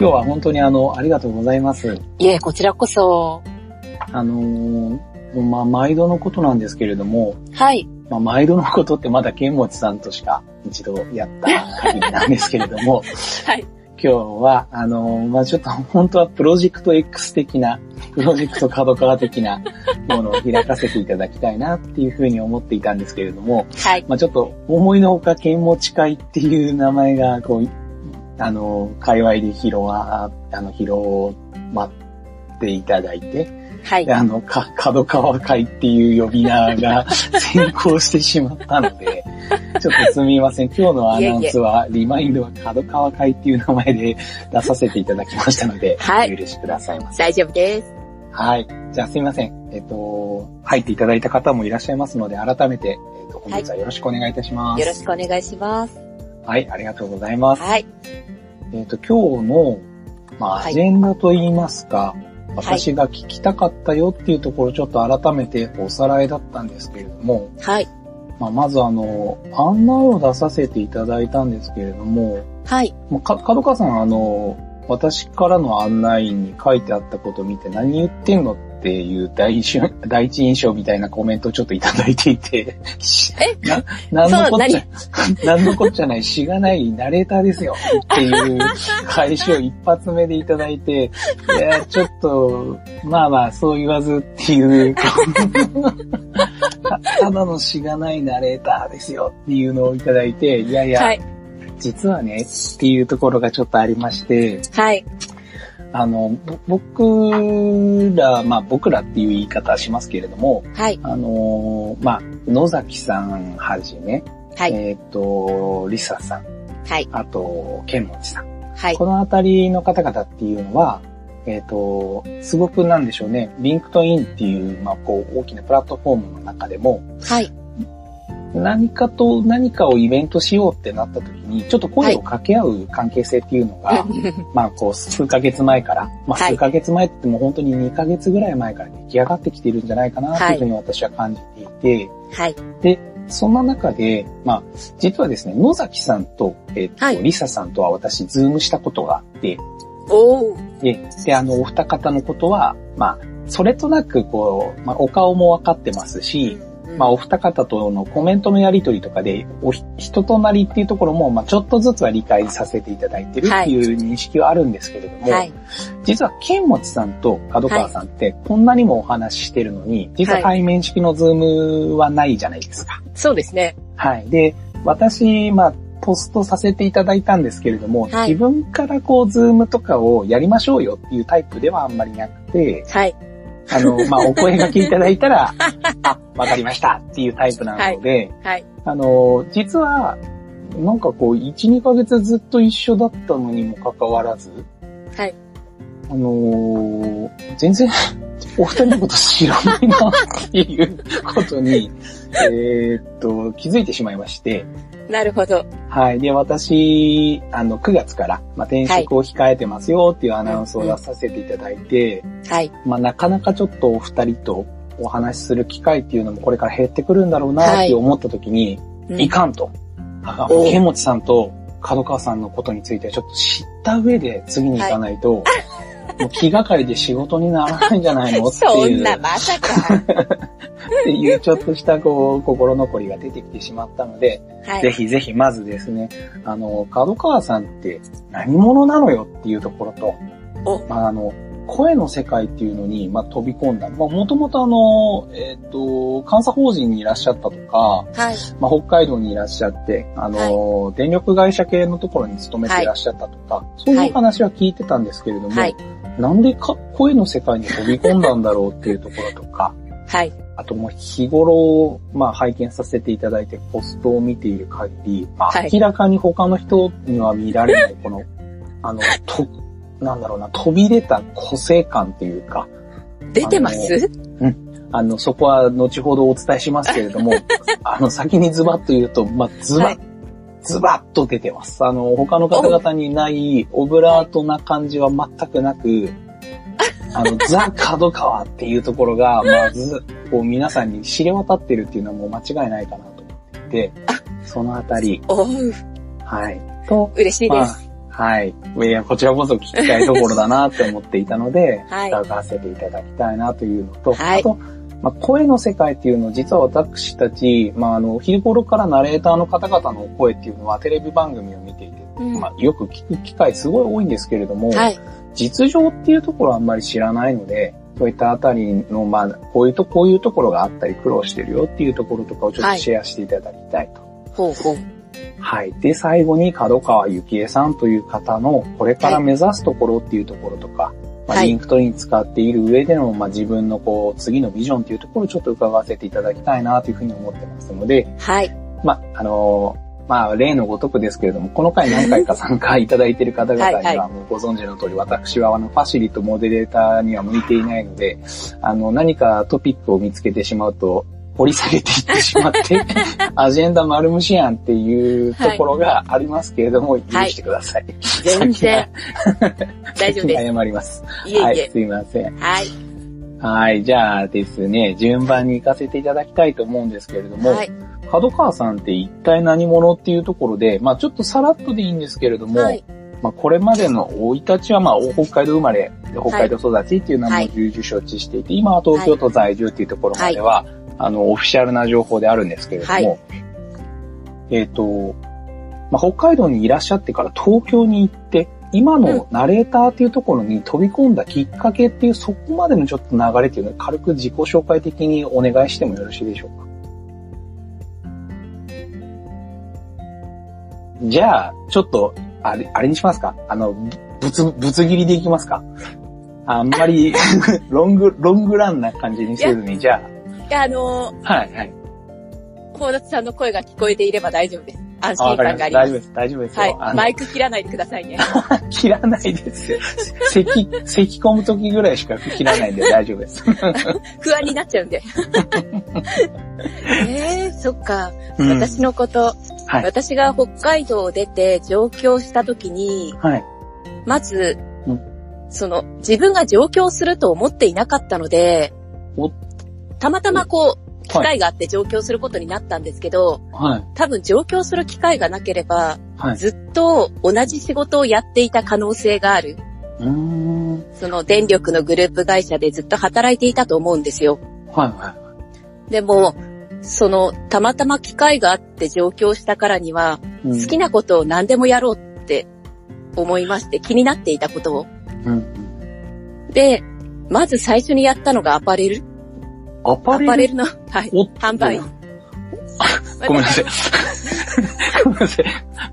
今日は本当にあの、ありがとうございます。いえ、こちらこそ。あのーまあ、毎度のことなんですけれども、はい。まあ、毎度のことってまだ剣持さんとしか一度やった限りなんですけれども、はい。今日は、あのーまあ、ちょっと本当はプロジェクト X 的な、プロジェクト角川的な ものを開かせていただきたいなっていうふうに思っていたんですけれども、はい。まあ、ちょっと思いのほか剣持会っていう名前が、こう、あの、界隈で広わ、あの、広まっていただいて、はいで。あの、か、角川会っていう呼び名が 先行してしまったので、ちょっとすみません。今日のアナウンスは、リマインドは角川会っていう名前で出させていただきましたので、はいお許しくださいませ。大丈夫です。はい。じゃあすみません。えっと、入っていただいた方もいらっしゃいますので、改めて、えっと、本日はよろしくお願いいたします。よろしくお願いします。はい、ありがとうございます。はい。えっ、と、今日の、まあ、はいアジェンダといいますか、私が聞きたかったよっていうところ、ちょっと改めておさらいだったんですけれども、はい。まあ、まずあの、案内を出させていただいたんですけれども、はい。もうか、角川さん、あの、私からの案内に書いてあったことを見て何言ってんのっていう第一 第一印象みたいなコメントをちょっといただいていて、な、なんのこっちゃ、なん のこっちゃない、しがないナレーターですよ。っていう返しを一発目でいただいて、いや、ちょっと、まあまあ、そう言わずっていう、たただのしがないナレーターですよっていうのをいただいて、いやいや、はい。実はね、っていうところがちょっとありまして、はい。あの、ぼ僕ら、まあ僕らっていう言い方はしますけれども、はい。あのーまあ、野崎さんはじめ、はい。えっ、と、リサさん、はい。あと、ケンモチさん。はい。このあたりの方々っていうのは、えっ、と、すごくなんでしょうね、リンクトインっていう、まあ、こう、大きなプラットフォームの中でも、はい。何かと何かをイベントしようってなった時に、ちょっと声を掛け合う関係性っていうのが、まあ、こう、数ヶ月前から、まあ、はい数ヶ月前って言っても本当に2ヶ月ぐらい前から出来上がってきているんじゃないかな、というふうに私は感じていて、はい。そんな中で、まあ、実はですね、野崎さんと、えっ、と、はいリサさんとは私、ズームしたことがあって、おー。で、で、あの、お二方のことは、まあ、それとなく、こう、まあ、お顔もわかってますし、まあ、お二方とのコメントのやりとりとかで、おひ人となりっていうところも、まあ、ちょっとずつは理解させていただいてるっていう認識はあるんですけれども、はい。実は、剣持さんと角川さんって、こんなにもお話ししてるのに、実は対面式のズームはないじゃないですか。そうですね。はい。で、私、まあ、ポストさせていただいたんですけれども、はい自分からこう、ズームとかをやりましょうよっていうタイプではあんまりなくて、はい。あの、まあ、お声掛けいただいたら、あ、わかりましたっていうタイプなので、はい。あの、実は、なんかこう、1、2ヶ月ずっと一緒だったのにもかかわらず、はい。あのー全然、お二人のこと知らないなっていうことに、えーっと、気づいてしまいまして、なるほど。はい。で、私、あの、9月から、まあ、転職を控えてますよっていうアナウンスを出させていただいて、はい。まあ、なかなかちょっとお二人とお話しする機会っていうのもこれから減ってくるんだろうなって思った時に、うんいかんと。あお剣持さんと角川さんのことについてはちょっと知った上で次に行かないと、もう気がかりで仕事にならないんじゃないの？っていう、そんな、まさか。っていうちょっとしたこう、心残りが出てきてしまったので、はい。ぜひぜひまずですね、あの、角川さんって何者なのよっていうところと、おまあ、あの、声の世界っていうのに、まあ、飛び込んだ。まあ、もともとあの、えっ、と、監査法人にいらっしゃったとか、はい。まあ、北海道にいらっしゃって、あの、電力会社系のところに勤めていらっしゃったとか、そういう話は聞いてたんですけれども、はい。なんでか声の世界に飛び込んだんだろうっていうところとか、はい。あともう日頃、まあ拝見させていただいてポストを見ている限り、まあはい。明らかに他の人には見られない、この、あの、と、なんだろうな、飛び出た個性感っていうか、出てます？あの、そこは後ほどお伝えしますけれども、あの、先にズバッと言うと、まあ、ズバッ、はいズバッと出てます。あの、他の方々にないオブラートな感じは全くなく、あの、ザ・角川っていうところが、まず、こう皆さんに知れ渡ってるっていうのはもう間違いないかなと思っていて、そのあたり、はい。と、嬉しいで。ますはい。いや、こちらこそ聞きたいところだなって思っていたので、はい伺わせていただきたいなというのと、はいあと、まあ、声の世界っていうのを実は私たち、まあ、あの、日頃からナレーターの方々の声っていうのはテレビ番組を見ていて、うんまあ、よく聞く機会すごい多いんですけれども、はい。実情っていうところはあんまり知らないので、そういったあたりの、まあ、こういうと、こういうところがあったり苦労してるよっていうところとかをちょっとシェアしていただきたいと。ほうほう。はい。で、最後に角川幸恵さんという方のこれから目指すところっていうところとか、まあ、リンクトイン使っている上での、まあ、自分のこう、次のビジョンっていうところをちょっと伺わせていただきたいなというふうに思ってますので、はい。まあ、あのーまあ、例のごとくですけれども、この回何回か参加いただいている方々にはもうご存知の通り、私はあの、ファシリとモデレーターには向いていないので、あの、何かトピックを見つけてしまうと、掘り下げていってしまって、アジェンダ丸虫やんっていうところがありますけれども、許してください。全然。大丈夫です。謝ります。いえいはい、え。すいません。はい。はい、じゃあですね、順番に行かせていただきたいと思うんですけれども、はい。角川さんって一体何者っていうところで、まあちょっとさらっとでいいんですけれども、はい。まあこれまでの生い立ちはまあ北海道生まれ、北海道育ちっていうのはもう重々承知していて、今は東京都在住っていうところまでは、あの、オフィシャルな情報であるんですけれども、はい。えっ、と、まあ北海道にいらっしゃってから東京に行って、今のナレーターっていうところに飛び込んだきっかけっていう、そこまでのちょっと流れっていうのを軽く自己紹介的にお願いしてもよろしいでしょうか？じゃあ、ちょっと、あれ、あれにしますか？あの、ぶつ、ぶつ切りでいきますか？あんまり、ロング、ロングランな感じにせずに、じゃいや、あのあ、はい、はい。ー、高田さんの声が聞こえていれば大丈夫です。安心。感があります。大丈夫です。大丈夫ですよ。はい。マイク切らないでくださいね。切らないです。咳、咳込む時ぐらいしか切らないんで 大丈夫です。不安になっちゃうんで。えー、そっか。うん私のこと、はい。私が北海道を出て上京した時に、はい。まず、うんその、自分が上京すると思っていなかったのでお、たまたまこう、機会があって上京することになったんですけど、はい。多分上京する機会がなければ、はい。ずっと同じ仕事をやっていた可能性がある。うーん。その電力のグループ会社でずっと働いていたと思うんですよ。はい、はでも、その、たまたま機会があって上京したからには、い。うん好きなことを何でもやろうって思いまして、気になっていたことを。うん。で、まず最初にやったのがアパレル。アパレルアパレルの、はい、販売。ごめんなさい。ごめんなさい。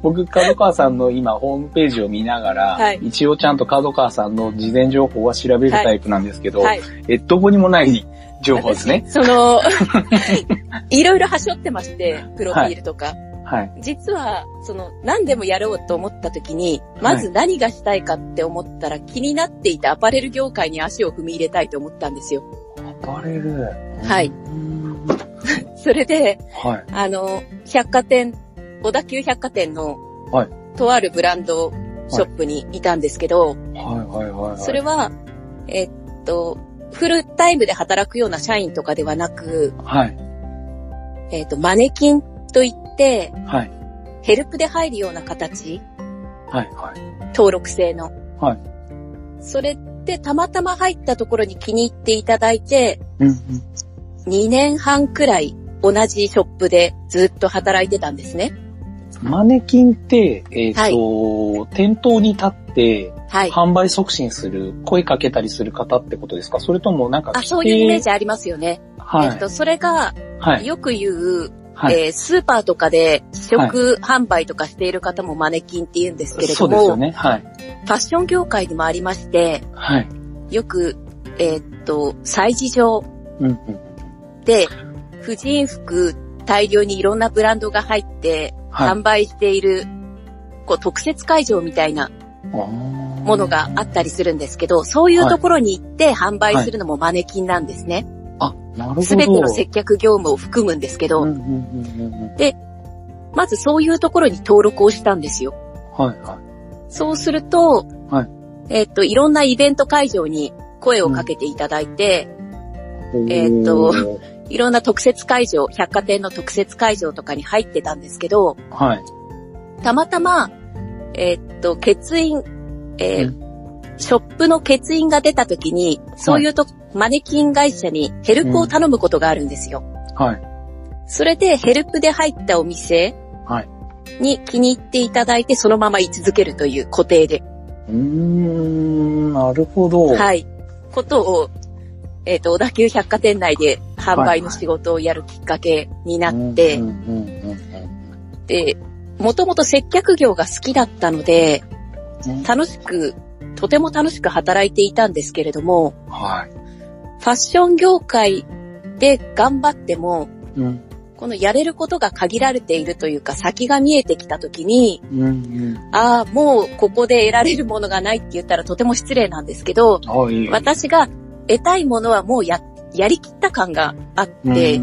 僕、角川さんの今、ホームページを見ながら、はい一応ちゃんと角川さんの事前情報は調べるタイプなんですけど、はい。え、どこにもない情報ですね。その、いろいろ端折ってまして、プロフィールとか。はい。実は、その、何でもやろうと思った時に、まず何がしたいかって思ったら、気になっていたアパレル業界に足を踏み入れたいと思ったんですよ。アパレル。はい。うんそれで、はい。あの、百貨店、小田急百貨店の、はいとあるブランドショップにいたんですけど、はいはいはいはい。それは、えっと、フルタイムで働くような社員とかではなく、はい。えっと、マネキンといって、はい。ヘルプで入るような形、はいはい。登録制の。はい。それでたまたま入ったところに気に入っていただいて、うんうん。2年半くらい同じショップでずっと働いてたんですね。マネキンって、えっ、と、店頭に立って、はい。販売促進する、声かけたりする方ってことですか？それともなんかあ、そういうイメージジありますよね。はい。えっと、それが、はい。よく言う、はい。えースーパーとかで試食販売とかしている方もマネキンって言うんですけれそども、ね。はい。ファッション業界にもありまして、はい。よく、えーっと、催事場。で、婦人服大量にいろんなブランドが入って、はい。販売している、こう、特設会場みたいなもものがあったりするんですけど、そういうところに行って販売するのもマネキンなんですね。すべ、ての接客業務を含むんですけど、うんうんうんうんまずそういうところに登録をしたんですよ。うん。はいはそうすると、はいえーっと、いろんなイベント会場に声をかけていただいて、い。えーっといろんな特設会場、百貨店の特設会場とかに入ってたんですけど、はい。たまたま、えーっと、欠員、えーうショップの欠員が出た時に、そういうと、マネキン会社にヘルプを頼むことがあるんですよ。はい。それでヘルプで入ったお店はい。に気に入っていただいて、そのまま居続けるという固定で、うーん、なるほど。い。はい、ことを、えーっと、小田急百貨店内で販売の仕事をやるきっかけになって、うんうんうんうんで、もともと接客業が好きだったので、うん楽しく、とても楽しく働いていたんですけれども、はい。ファッション業界で頑張っても、うん。このやれることが限られているというか、先が見えてきたときに、うんうん。ああ、もうここで得られるものがないって言ったらとても失礼なんですけど、あ、いい。私が得たいものはもうや、やりきった感があって、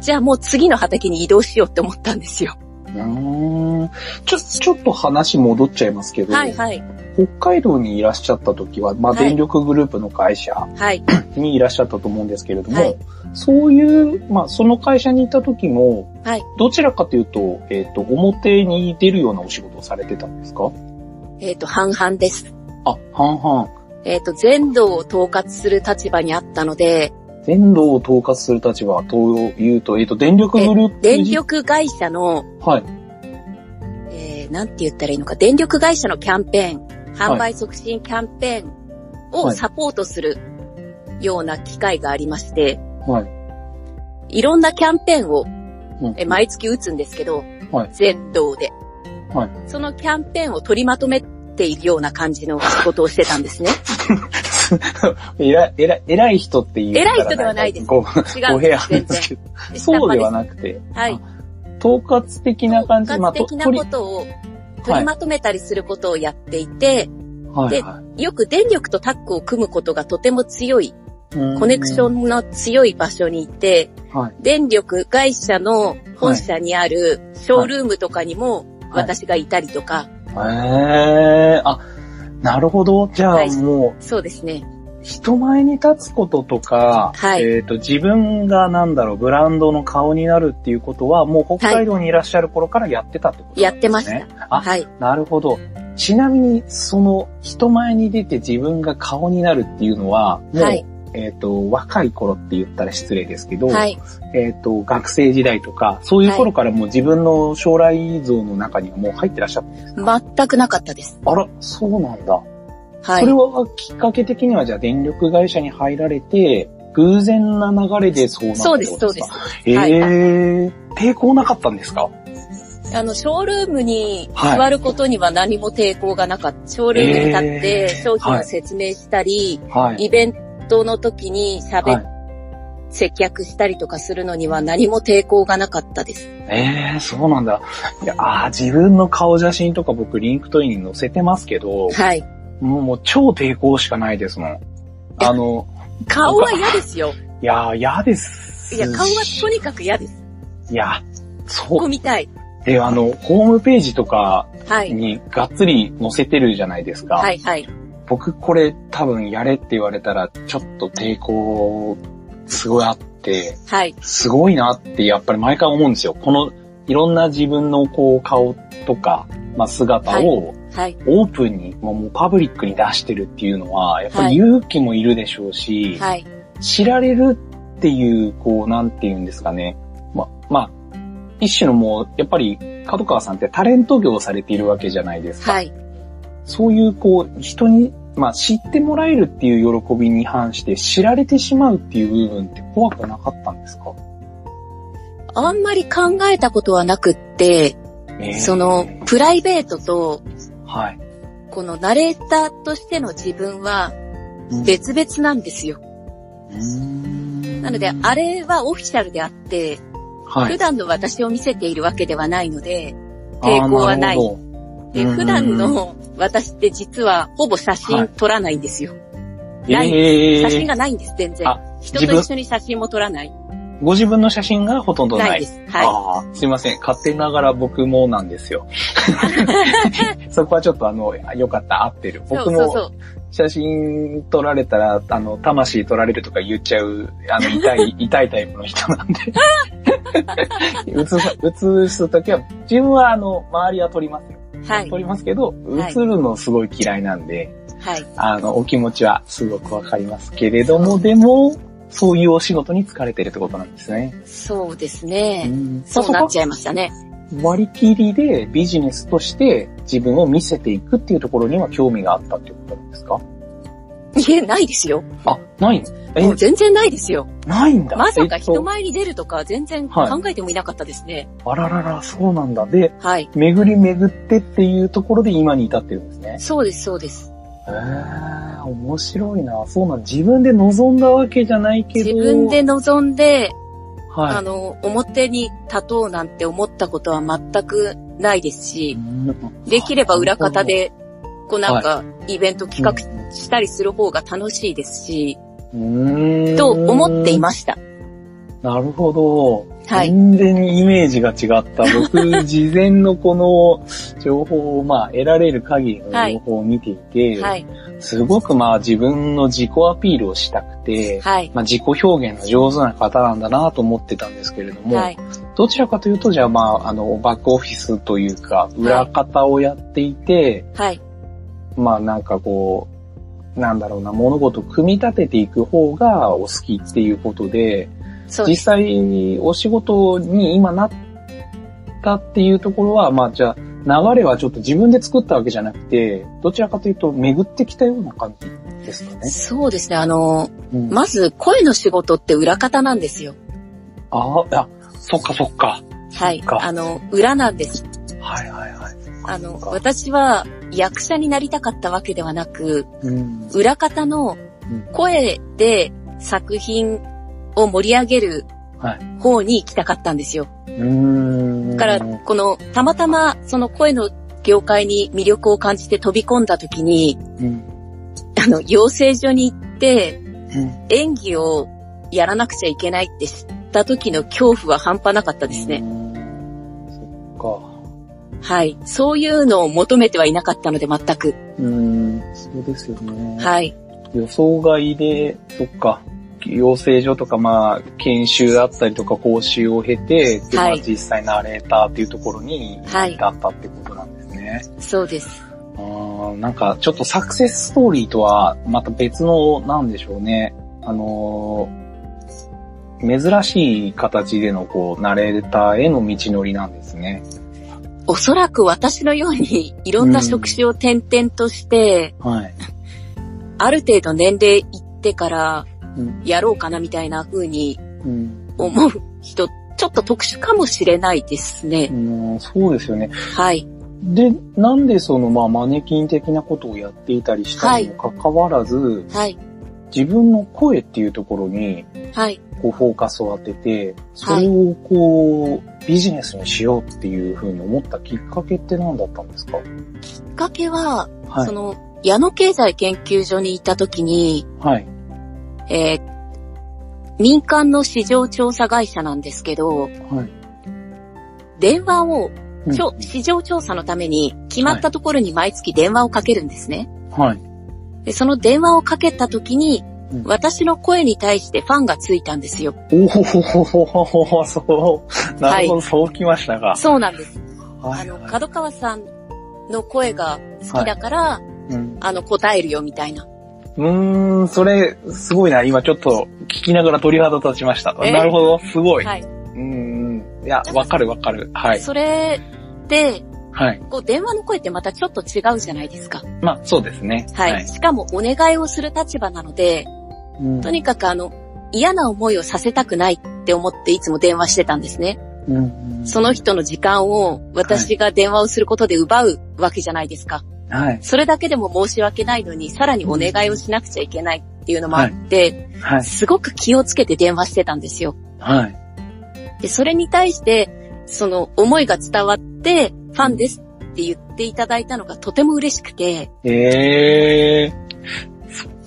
じゃあもう次の畑に移動しようって思ったんですよ。うん。ちょ、ちょっと話戻っちゃいますけど、はいはい。北海道にいらっしゃった時は、まあ、はい電力グループの会社はい。にいらっしゃったと思うんですけれども、はいそういう、まあ、その会社にいた時も、はいどちらかというと、えっ、と、表に出るようなお仕事をされてたんですか？えっ、と、半々です。あ、半々。えっ、と、全道を統括する立場にあったので、電動を統括する立場というと、えっ、と、電力グループ電力会社の、はい。えー、なんて言ったらいいのか、電力会社のキャンペーン、販売促進キャンペーンをはいサポートするような機会がありまして、はい。いろんなキャンペーンをうんえ毎月打つんですけど、はい全道で。はいそのキャンペーンを取りまとめているような感じの仕事をしてたんですね。偉い、偉い、偉い人っていう。偉い人ではないですご、違うんご部屋です、全然。ですけど。そうではなくて。はい。統括的な感じ、統括的なことを取りまとめたりすることをやっていて、ではいはよく電力とタッグを組むことがとても強い、コネクションの強い場所にいて、はい。電力会社の本社にあるショールームとかにもはい私がいたりとか、へえあ、なるほど。じゃあはいもう、そうですね。人前に立つこととか、はいえっ、と、自分がなんだろう、ブランドの顔になるっていうことは、もう北海道にいらっしゃる頃からやってたってことですね。ってました。あ、はい。なるほど。ちなみに、その、人前に出て自分が顔になるっていうのは、もう、はい。えっ、と、若い頃って言ったら失礼ですけど、はい。えっ、と、学生時代とか、そういう頃からもう自分の将来像の中にはもう入ってらっしゃったんですか、全くなかったです。あら、そうなんだ。はいそれ。はきっかけ的にはじゃあ電力会社に入られて、偶然な流れでそうなったそうです、そうです。えはいー、抵抗なかったんですか？あの、ショールームにはい座ることには何も抵抗がなかった。ショールームに立ってえー商品を説明したり、はい。イベントの時に喋っ、はい接客したりとかするのには何も抵抗がなかったです。えー、そうなんだ。いや、あー自分の顔写真とか僕リンクトインに載せてますけど、はい。もう超抵抗しかないですもん。あの、顔は嫌ですよ。いやー、嫌です。いや、顔はとにかく嫌です。いや、そう。ここ見たい。で、あの、ホームページとかはい。にがっつり載せてるじゃないですか。はい、はい。僕これ多分やれって言われたらちょっと抵抗すごいあって、はい。すごいなってやっぱり毎回思うんですよ。このいろんな自分のこう顔とか、まあ、姿をはい。オープンに、もうもうパブリックに出してるっていうのは、やっぱはいり勇気もいるでしょうし、はい。知られるっていう、こう、なんて言うんですかね。ま、まあ、一種のもう、やっぱり、角川さんってタレント業をされているわけじゃないですか。はい。そういう、こう、人に、まあ、知ってもらえるっていう喜びに反して、知られてしまうっていう部分って怖くなかったんですか？あんまり考えたことはなくって、えーその、プライベートと、はい。このナレーターとしての自分は別々なんですよ。ななので、あれはオフィシャルであって、はい。普段の私を見せているわけではないので、抵抗はないでうん普段の私って実はほぼ写真撮らないんですよ。どないえー写真がないんです、全然あ。人と一緒に写真も撮らない。ご自分の写真がほとんどない。ないです。はああ、すいません。勝手ながら僕もなんですよ。そこはちょっとあの、よかった、合ってる。僕も。写真撮られたら、あの、魂撮られるとか言っちゃう、あの、痛い、痛いタイプの人なんで。写さ、写すときは、自分はあの、周りは撮りますよ。はい撮。りますけど、はい映るのすごい嫌いなんで、はい。あの、お気持ちはすごくわかりますけれども、でも、そういうお仕事に疲れてるってことなんですね。そうですね。んそうなっちゃいましたね。割り切りでビジネスとして自分を見せていくっていうところには興味があったっていうことなんですか？いえ、ないですよ。あ、ないのえ？もう、全然ないですよ。ないんだ。まさかえっと人前に出るとか全然考えてもいなかったですね。あららら、そうなんだ。で、はい。巡り巡ってっていうところで今に至ってるんですね。そうです、そうです。へー、面白いな。そうなん自分で望んだわけじゃないけど。自分で望んで、はい、あの、表に立とうなんて思ったことは全くないですし、できれば裏方で、こうなんか、イベント企画したりする方が楽しいですし、うんと思っていました。なるほど。はい。全然イメージが違った。僕、事前のこの情報を、まあ、得られる限りの情報を見ていて、はい。すごくまあ自分の自己アピールをしたくて、はい。まあ自己表現が上手な方なんだなと思ってたんですけれども、はい。どちらかというと、じゃあまあ、あの、バックオフィスというか、裏方をやっていて、はい。まあなんかこう、なんだろうな、物事を組み立てていく方がお好きっていうことで、です。際お仕事に今なったっていうところは、まあじゃあ流れはちょっと自分で作ったわけじゃなくて、どちらかというと巡ってきたような感じですかね。そうですね。あの、うん、まず声の仕事って裏方なんですよ。ああ、あ、そっかそっか。はい。かあの、裏なんです。はいはいはい。あの、私は役者になりたかったわけではなく、うん。裏方のうん声で作品を盛り上げるはい方に行きたかったんですよ。うーん。だから、この、たまたまその声の業界に魅力を感じて飛び込んだ時に、うん。あの、養成所に行ってうん。演技をやらなくちゃいけないって知った時の恐怖は半端なかったですね。はい。そういうのを求めてはいなかったので全く。うん。そうですよね。はい。予想外で、そっか。養成所とか、まあ、研修だったりとか講習を経て、でまあはい実際ナレーターっていうところにはい至ったってことなんですね。そうです。あーなんか、ちょっとサクセスストーリーとは、また別の、なんでしょうね。あのー珍しい形での、こう、ナレーターへの道のりなんですね。おそらく私のようにいろんな職種を転々として、はい。ある程度年齢いってからうん。やろうかなみたいな風にうん。思う人、ちょっと特殊かもしれないですね。うん、そうですよね。はい。で、なんでその、まあ、マネキン的なことをやっていたりしたにもかかわらず、はい。自分の声っていうところに、はい。こう、フォーカスを当てて、それをこう、ビジネスにしようっていうふうに思ったきっかけって何だったんですか？きっかけは、はいそ。の、矢野経済研究所にいた時に、はい。えー民間の市場調査会社なんですけど、はい。電話を、うん市場調査のために決まったところに毎月電話をかけるんですね。はい。で、その電話をかけた時に、うん私の声に対してファンがついたんですよ。おおそう。なるほど、そうきましたか。そうなんです。あの、はいはい角川さんの声が好きだから、うんあの、答えるよみたいな。うーん、それ、すごいな。今ちょっと聞きながら鳥肌立ちました。え？なるほど、すごい。はい。うんうん。いや、わかるわかる。はい。それで、はい。こう、電話の声ってまたちょっと違うじゃないですか。まあ、そうですね。はい。しかも、お願いをする立場なので、うんとにかくあの、嫌な思いをさせたくないって思っていつも電話してたんですね。うんその人の時間を私が電話をすることで奪うわけじゃないですか。はい。それだけでも申し訳ないのに、さらにお願いをしなくちゃいけないっていうのもあって、はい。すごく気をつけて電話してたんですよ。はい。で、それに対して、その思いが伝わって、ファンですって言っていただいたのがとても嬉しくて、ええー。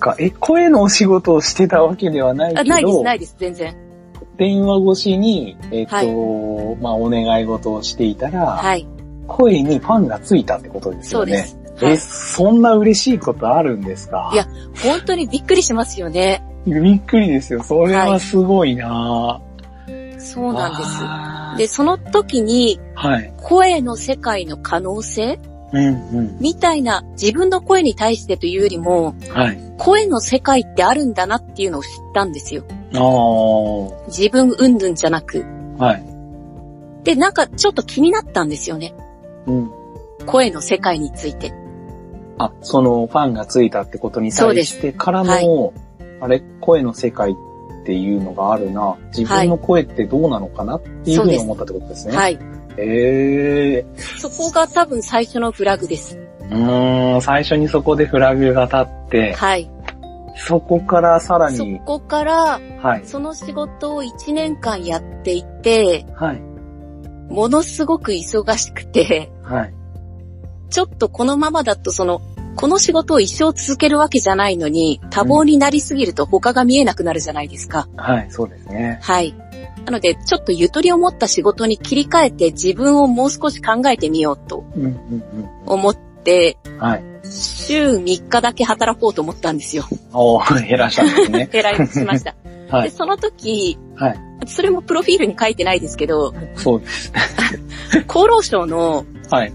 か。え、声のお仕事をしてたわけではないけど、あないです、ないです、全然。電話越しに、えっ、と、まあ、お願い事をしていたら、はい。声にファンがついたってことですよね。そうです。はえ、い。そんな嬉しいことあるんですか？いや本当にびっくりしますよね。びっくりですよ。それはすごいなぁそうなんです。で、その時に、はい。声の世界の可能性うんうん。みたいな自分の声に対してというよりも、はい。声の世界ってあるんだなっていうのを知ったんですよ。ああ。自分云々じゃなく。はい。で、なんかちょっと気になったんですよね。うん。声の世界について。あ、そのファンがついたってことに対してからの、そうあれ、声の世界っていうのがあるな。自分の声ってどうなのかなっていうふうに思ったってことですね。はい。ええそこが多分最初のフラグです。うーん、最初にそこでフラグが立って、はい。そこからさらそに、こから、はい、その仕事を1年間やっていて、はい、ものすごく忙しくて、はい、ちょっとこのままだとその、この仕事を一生続けるわけじゃないのに、多忙になりすぎると他が見えなくなるじゃないですか。はい、そうですね。はい。なので、ちょっとゆとりを持った仕事に切り替えて自分をもう少し考えてみようと思って。週3日だけ働こうと思ったんですよ。おー、減らしたんですね。えらいしました。で、はい、その時、はい。それもプロフィールに書いてないですけど、そうです。厚労省の、はい、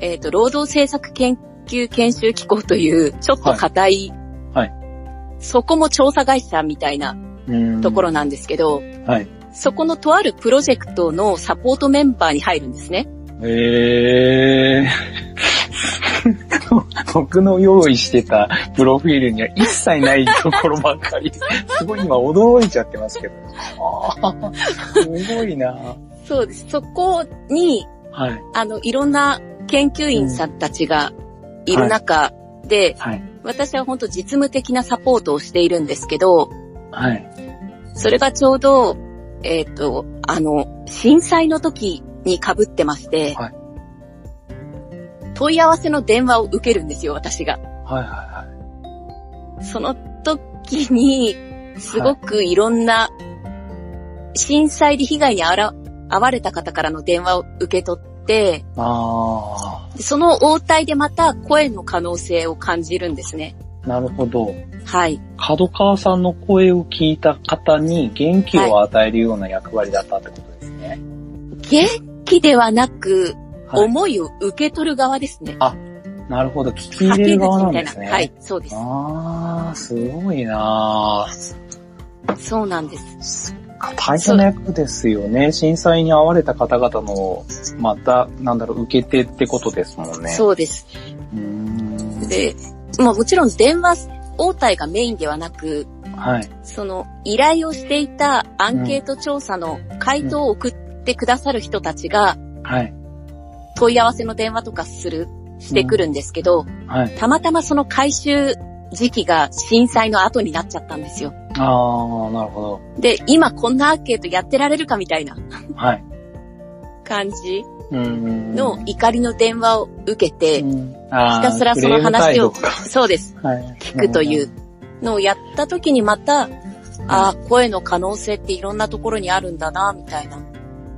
えっ、と、労働政策研究研修機構という、ちょっと硬い、はいそこも調査会社みたいな。ところなんですけど、はい。そこのとあるプロジェクトのサポートメンバーに入るんですね。えー。僕の用意してたプロフィールには一切ないところばっかり。すごい今驚いちゃってますけど。あ ーすごいなそうです。そこに、はい。あの、いろんな研究員さんたちがいる中で、はい。私は本当実務的なサポートをしているんですけど、はい。それがちょうど、えっ、と、あの、震災の時に被ってまして、はい問い合わせの電話を受けるんですよ、私が。はいはその時に、すごくいろんな、震災で被害にあら遭われた方からの電話を受け取って、その応対でまた声の可能性を感じるんですね。ー、なるほど。はい。角川さんの声を聞いた方に元気を与えるような役割だったってことですね。元気ではなく、はい。思いを受け取る側ですね。なるほど。聞き入れる側なんですね。はい、そうです。あー、すごいなそうなんです。大変な役ですよね。震災に遭われた方々の、また、なんだろう、受け手ってことですもんね。そうです。う。ーん。で、まあもちろん電話応対がメインではなく、はい。その依頼をしていたアンケート調査の回答を送ってくださる人たちがはい。問い合わせの電話とかする、してくるんですけど、はい。たまたまその回収時期が震災の後になっちゃったんですよ。あー、なるほど。で、今こんなアンケートやってられるかみたいなはい。感じ。の怒りの電話を受けて、ひたすらその話をそうです。はい。聞くというのをやった時にまた、ああ、声の可能性っていろんなところにあるんだな、みたいな。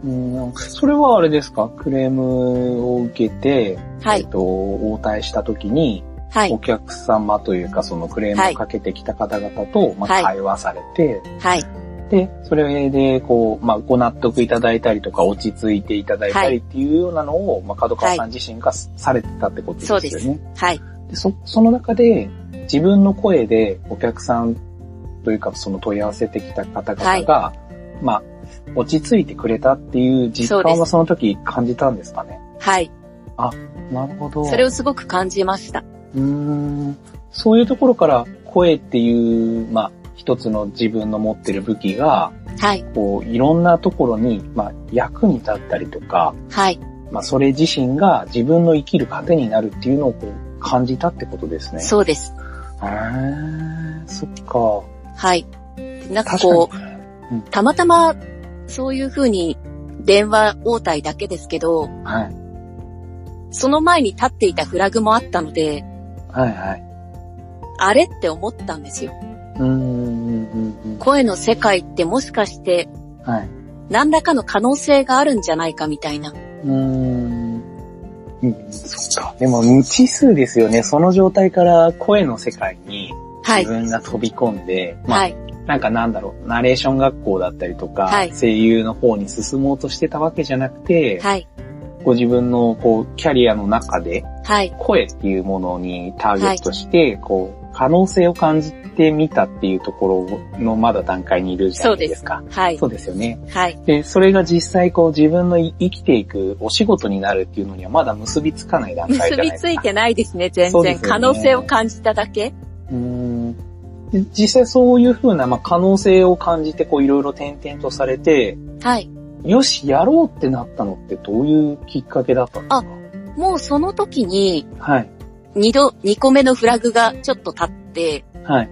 うん。それはあれですか？クレームを受けて、はいえっ。と、応対したときに、はいお。客様というか、そのクレームをかけてきた方々と、まあ、はい会話されて、はい。で、それで、こう、まあ、ご納得いただいたりとか、落ち着いていただいたりっていうようなのを、まあ、角川さん自身がされてたってことですよね。そうですはい。でそその中で、自分の声でお客さんというか、その問い合わせてきた方々が、まあ、落ち着いてくれたっていう実感はその時感じたんですかね？はい。なるほど。それをすごく感じました。うーんそういうところから声っていう、まあ、一つの自分の持ってる武器が、はい。こう、いろんなところに、まあ、役に立ったりとか、はい。まあ、それ自身が自分の生きる糧になるっていうのをこう感じたってことですね。そうです。へーそっか。はい。なんかこう、。たまたま、そういうふうに、電話応対だけですけど、はい。その前に立っていたフラグもあったので、はいはい。あれって思ったんですよ。うーん、うん、うん。声の世界ってもしかして、はい。何らかの可能性があるんじゃないかみたいな。うーん。うん、そっか。でも無知数ですよね。その状態から声の世界にはい自。分が飛び込んで、まあ、はい。なんかなんだろう、ナレーション学校だったりとか、はい声優の方に進もうとしてたわけじゃなくて、はい。ご自分のこうキャリアの中ではい。声っていうものにターゲットして、こう、可能性を感じてみたっていうところのまだ段階にいるじゃそうですすないでか。。はいそ。うですよね。はい。で、それが実際こう自分のい生きていくお仕事になるっていうのにはまだ結びつかない段階じゃ結ないですか。びついてないですね、全然。ね可能性を感じただけうーんで実際そういうふうな、まあ、可能性を感じてこういろいろ転々とされて、はい。よし、やろうってなったのってどういうきっかけだったんですか？もうその時に、はい。二度、二個目のフラグがちょっと立って、はい。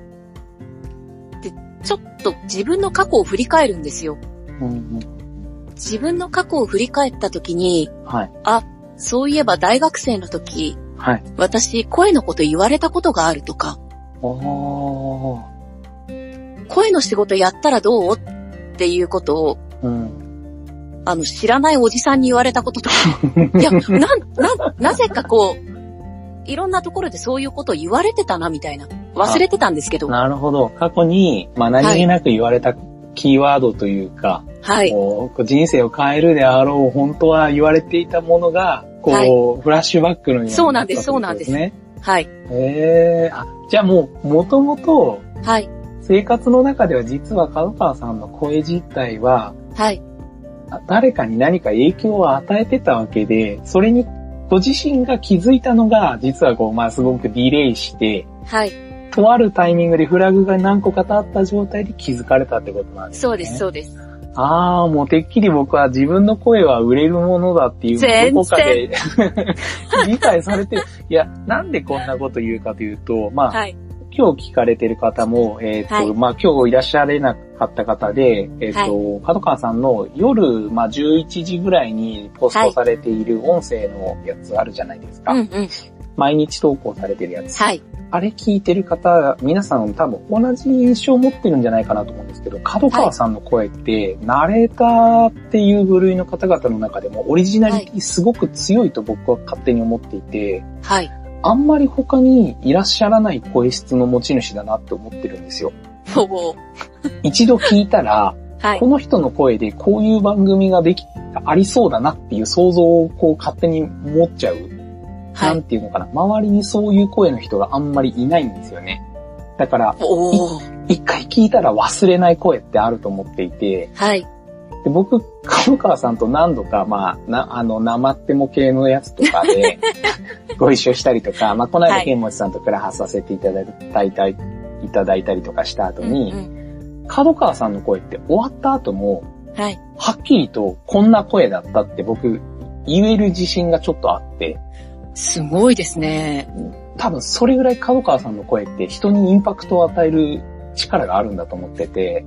ちょっと自分の過去を振り返るんですよ。うんうん自分の過去を振り返った時に、はい。そういえば大学生の時、はい。私声のこと言われたことがあるとか、おー。声の仕事やったらどう？っていうことを、うん。あの、知らないおじさんに言われたこととか。いや、なん、なん、なぜかこう、いろんなところでそういうことを言われてたな、みたいな。忘れてたんですけど。なるほど。過去に、まあ、何気なく言われたキーワードというか、はい。こう人生を変えるであろう、本当は言われていたものが、こう、はいフラッシュバックのようにそうなんですったってことね。はい。へえあ、じゃあもう、もともと、はい。生活の中では実は角川さんの声自体は、はい。あ誰かに何か影響を与えてたわけで、それにご自身が気づいたのが、実はこう、まあすごくディレイして、はい。とあるタイミングでフラグが何個か立った状態で気づかれたってことなんですね。そうです、そうです。ああ、もうてっきり僕は自分の声は売れるものだっていうどこかで 理解されてる。いや、なんでこんなこと言うかというと、まあ、はい。今日聞かれてる方も、えっ、と、はいまあ今日いらっしゃれなかった方で、えっ、と、角川さんの夜、まあ11時ぐらいにポストされている音声のやつあるじゃないですか。うんうん。毎日投稿されてるやつ。はい。あれ聞いてる方、皆さん多分同じ印象を持ってるんじゃないかなと思うんですけど、角川さんの声って、ナレーターっていう部類の方々の中でもオリジナリティすごく強いと僕は勝手に思っていて、はい。あんまり他にいらっしゃらない声質の持ち主だなって思ってるんですよ。一度聞いたら、はいこ。の人の声でこういう番組ができ、ありそうだなっていう想像をこう勝手に持っちゃう。はい。なんていうのかな。周りにそういう声の人があんまりいないんですよね。だから。一回聞いたら忘れない声ってあると思っていて、はい。で僕、角川さんと何度か、まあ、な、あの、生っても系のやつとかで、ご一緒したりとか、まあ、この間、はい剣持さんとクラハさせていただいたいたいただいたりとかした後に、うんうん角川さんの声って終わった後も、はい。はっきりとこんな声だったって僕、言える自信がちょっとあって、すごいですね。多分それぐらい角川さんの声って人にインパクトを与える力があるんだと思ってて、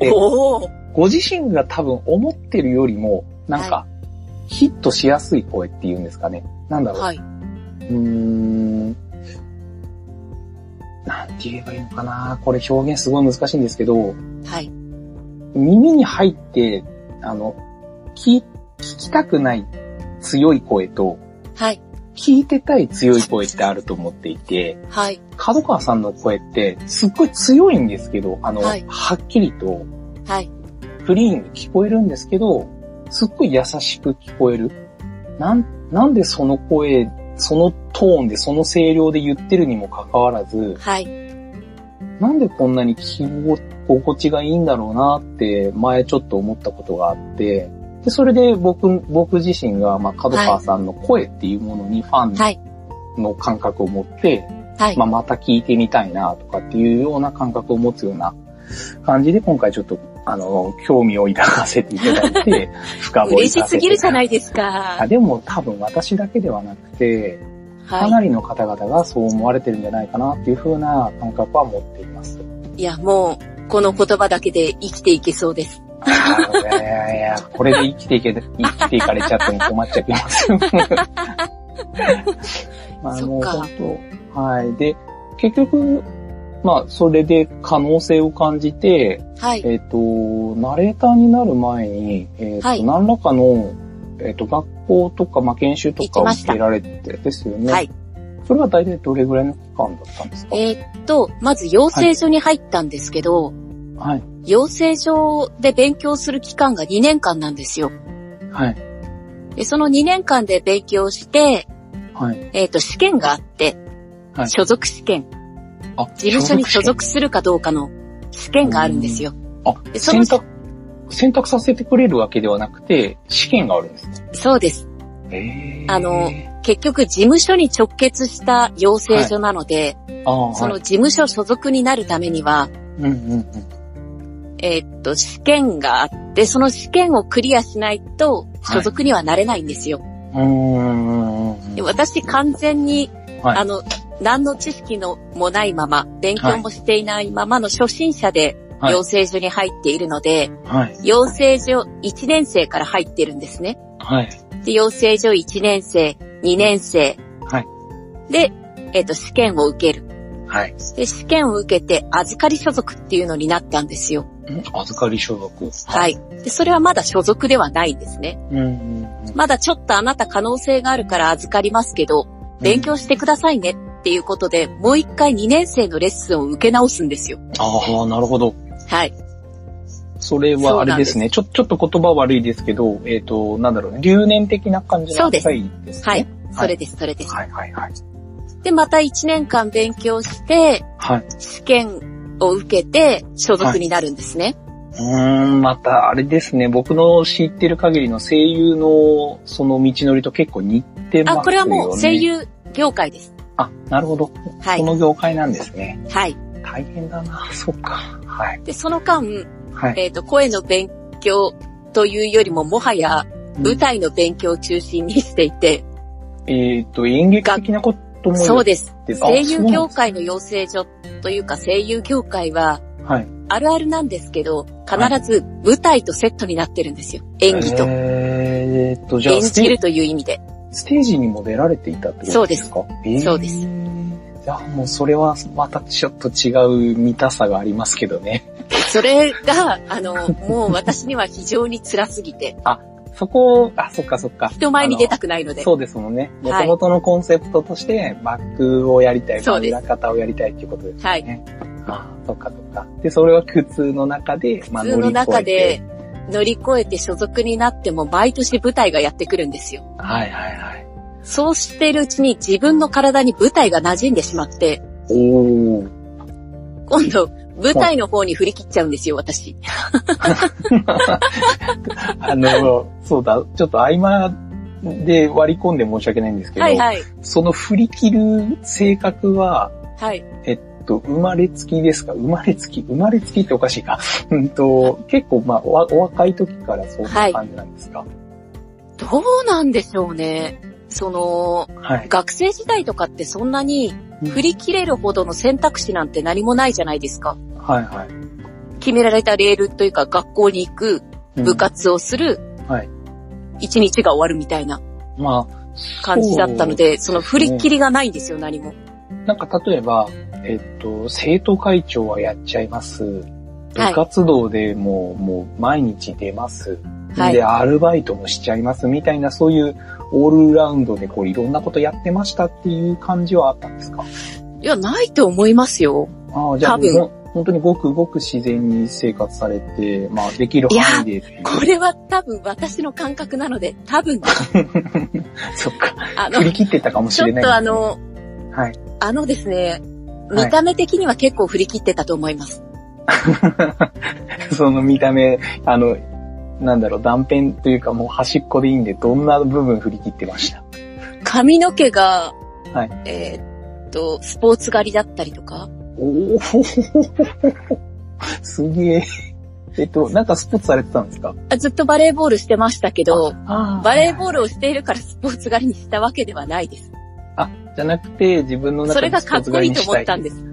えおー。ご自身が多分思ってるよりも、なんか、ヒットしやすい声っていうんですかね。なんだろう。はい。うーん。なんて言えばいいのかなこれ表現すごい難しいんですけど、はい。耳に入って、あの、聞、聞きたくない強い声と、はい。聞いてたい強い声ってあると思っていて、はい。角川さんの声ってすっごい強いんですけど、あの、はいはっきりとはい。クリーンに聞こえるんですけど、すっごい優しく聞こえる。なん、なんでその声、そのトーンで、その声量で言ってるにもかかわらず、はい。なんでこんなに聞き心地がいいんだろうなって前ちょっと思ったことがあって、で、それで僕、僕自身が、まあ、角川さんの声っていうものにファはい。ンの感覚を持って、はいまあ、。また聞いてみたいなとかっていうような感覚を持つような感じで今回ちょっと、あの、興味を抱かせていただいて、深掘り嬉しすさせてぎるじゃないですあか。でも多分私だけではなくて、かなはりの方々がそう思われてるんじゃないかなっていう風な感覚は持っています。い。いや、もう、この言葉だけで生きていけそうです。いやいやいや、これで生きていけ、生きていかれちゃっても困っちゃいますよ。まあ、もうそっか本当はい。で、結局、まあ、それで可能性を感じて、はい。えっ、と、ナレーターになる前に、えっ、と、はい何らかの、えっ、と、学校とか、まあ、研修とかを受けられてですよね。はい。それは大体どれぐらいの期間だったんですか？えーっと、まず養成所に入ったんですけど、はい。養成所で勉強する期間が2年間なんですよ。はい。で、その2年間で勉強して、はい。えっ、と、試験があって、はい所属試験、あ、事務所に所属するかどうかの試験があるんですよ。あ、でその選択、選択させてくれるわけではなくて、試験があるんですね。そうです。えあの結局、事務所に直結した養成所なので、ああ、そのはい。事務所所属になるためには、うんうんうん。えーっと、試験があって、その試験をクリアしないと、所属にはなれないんですよ。うーん。で私、完全に、はいあの、何の知識のもないまま、勉強もしていないままの初心者で、はい養成所に入っているので、はい。養成所1年生から入ってるんですね。はい。で、養成所1年生、2年生。はいで、えーっと、試験を受ける。はい。で、試験を受けて、預かり所属っていうのになったんですよ。ん？預かり所属。は。い。で、それはまだ所属ではないんですね。うんうんうん。まだちょっとあなた可能性があるから預かりますけど、勉強してくださいねっていうことで、もう一回2年生のレッスンを受け直すんですよ。ああ、なるほど。はい。それはあれですね。ちょ、ちょっと言葉悪いですけど、えっ、と、なんだろうね。留年的な感じのそうです扱いですね。はい。それです、それです。はいはいはい。で、また1年間勉強して、はい。試験を受けて、所属になるんですね。うーん、またあれですね。僕の知ってる限りの声優のその道のりと結構似てますよね。あ、これはもう声。優業界です。あ、なるほど。はい。その業界なんですね。はい。大変だな。そっか。はい。で、その間、はい。えっ、と、声の勉強というよりも、もはや舞台の勉強を中心にしていて、えっ、と、演劇的なこともそうです。声優業界の養成所というか声優業界は、はい。あるあるなんですけど、必ず舞台とセットになってるんですよ。演技と。えーっと、じゃあ演じるという意味で。ステージにも出られていたってことですか？えーそうですじゃあもうそれはまたちょっと違う見たさがありますけどね。それが、あの、もう私には非常に辛すぎて、そこ、あ、そっかそっか。人前に出たくないので。そうですもんね。もはいともとのコンセプトとして、バックをやりたい、そうです裏方をやりたいっていうことですはい。ね。あそっかそっか。で、それは苦痛の中で、まあ乗り越えでて。乗り越えて所属になっても毎年舞台がやってくるんですよ。はいはいはい。そうしているうちに自分の体に舞台が馴染んでしまって、おー。今度、舞台の方に振り切っちゃうんですよ、私。あの、そうだ、ちょっと合間で割り込んで申し訳ないんですけど、はいはい。その振り切る性格は、はい。えっと、生まれつきですか？生まれつき？生まれつきっておかしいか。うんと、結構、まあおわ、お若い時からそんな感じなんですかどうなんでしょうね。その、はい。学生時代とかってそんなに振り切れるほどの選択肢なんて何もないじゃないですか。はいはい。決められたレールというか学校に行く、うん部活をする、はい。一日が終わるみたいなま感じだったので、その振り切りがないんですよ、何も。あ、なんか例えば、えっと、生徒会長はやっちゃいます。部はい活動でもう、もう毎日出ます。はいで、アルバイトもしちゃいますみたいな、そういうオールラウンドでこういろんなことやってましたっていう感じはあったんですか？いや、ないと思いますよ。ああ、じゃあ本当にごくごく自然に生活されて、まあできる範囲でいう。これは多分私の感覚なので、多分、そっか。あの振、り切ってたかもしちょっれない、とあの、はい。あのですね、はい見た目的には結構振り切ってたと思います。その見た目、あの、なんだろう、断片というかもう端っこでいいんで、どんな部分振り切ってました？髪の毛が、はい。えーっと、スポーツ狩りだったりとか、おお すげえ。えっと、なんかスポーツされてたんですか？あずっとバレーボールしてましたけど、あバレーボールをしているからスポーツ狩りにしたわけではないです。あ、じゃなくて、自分の中それがかっこいいと。思ったんです。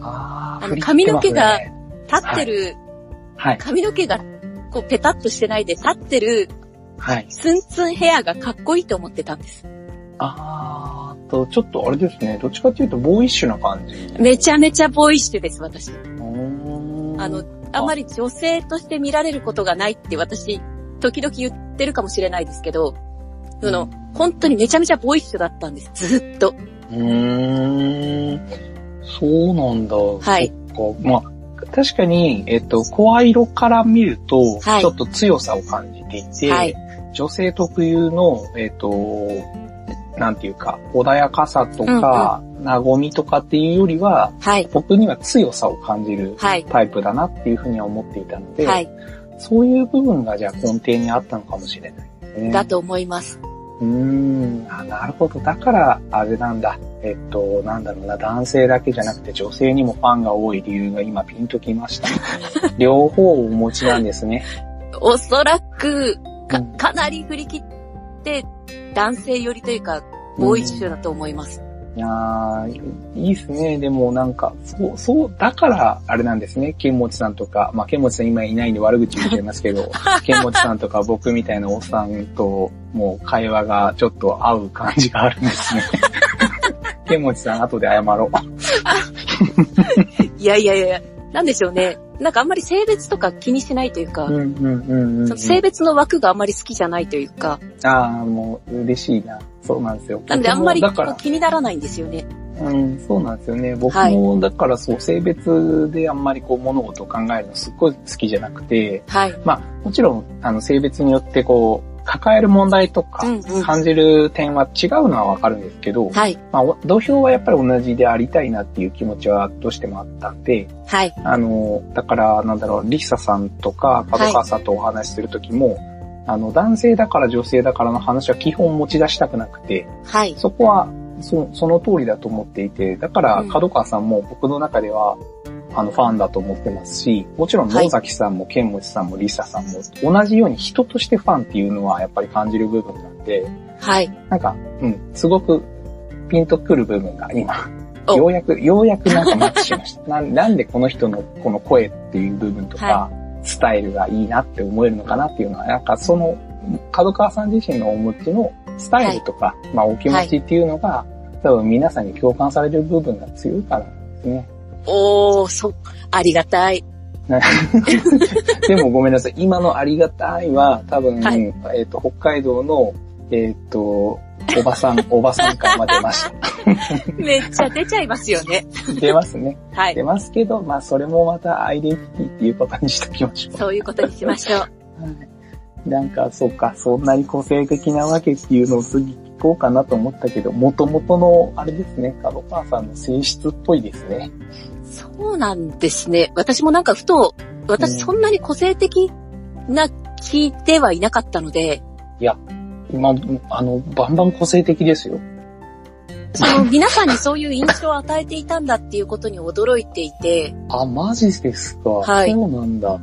ああ、髪の毛が、立ってる、はい。髪の毛がこうペタッとしてないで立ってるはい。ツンツンヘアがかっこいいと思ってたんです。あーと、ちょっとあれですね。どっちかっていうと、ボーイッシュな感じ。めちゃめちゃボーイッシュです、私。あの、あまり女性として見られることがないって私、時々言ってるかもしれないですけど、その、本当にめちゃめちゃボーイッシュだったんです、ずっと。うーん。そうなんだ。はいそっか。まあ、確かに、えっと、声色から見ると、はいちょっと強さを感じていて、はい女性特有の、えっと、なんていうか、穏やかさとか、和みとかっていうよりは、はい。僕には強さを感じるはい。タイプだなっていうふうには思っていたので、はい。そういう部分がじゃあ根底にあったのかもしれないね。だと思います。うーんあ、なるほど。だから、あれなんだ。えっと、なんだろうな、男性だけじゃなくて女性にもファンが多い理由が今ピンときました。両方をお持ちなんですね。おそらく、かうん、かなり振り切って、男性寄りというか、ボーイッシュだと思います。いやー、いいですね。でもなんか、そう、そう、だから、あれなんですね。剣持さんとか、まあ、剣持さん今いないんで悪口言っちゃいますけど、剣持さんとか僕みたいなおっさんと、もう会話がちょっと合う感じがあるんですね。剣持さん後で謝ろう。いやいやいや、なんでしょうね。なんかあんまり性別とか気にしないというか、性別の枠があんまり好きじゃないというか、ああ、もう嬉しいな。そうなんですよ。なんであんまり僕もだから、気にならないんですよね。うん、そうなんですよね。僕も、だからそう、性別であんまりこう物事を考えるのすっごい好きじゃなくて、はい。まあ、もちろん、あの、性別によってこう、抱える問題とかうんうん、感じる点は違うのはわかるんですけど、はい。まあ、お土俵はやっぱり同じでありたいなっていう気持ちはどうしてもあったんで、はい。あの、だから、なんだろう、リサさんとか、角川さんとお話しするときも、あの、男性だから女性だからの話は基本持ち出したくなくて、はい。そこは、そその通りだと思っていて、だからうん、角川さんも僕の中では、あの、ファンだと思ってますし、もちろんはい野崎さんも、剣持さんも、リサさんも、同じように人としてファンっていうのはやっぱり感じる部分なんで、はい。なんか、うん、すごくピンとくる部分が今、おようやく、ようやくなんかマッチしました。なんなんでこの人のこの声っていう部分とか、はスタイルがいいなって思えるのかなっていうのは、なんかその、角川さん自身のお持ちのスタイルとか、まあお気持ちっていうのが、多分皆さんに共感される部分が強いからですね。おー、そ、ありがたい。でもごめんなさい。今のありがたいは、多分、はいえっ、と、北海道の、えっ、と、おばさん、おばさん感まで出ました。めっちゃ出ちゃいますよね。出ますね。はい出。ますけど、まあ、それもまたアイデンティティっていうことにしときましょう。そういうことにしましょう。はいなんか、そうか、そんなに個性的なわけっていうのを次聞こうかなと思ったけど、元々の、あれですね、角川さんの性質っぽいですね。そうなんですね。私もなんかふと、私そんなに個性的な気ではいなかったので、今、あの、バンバン個性的ですよ。その皆さんにそういう印象を与えていたんだっていうことに驚いていて、あ、マジですか？はいそうなんだ。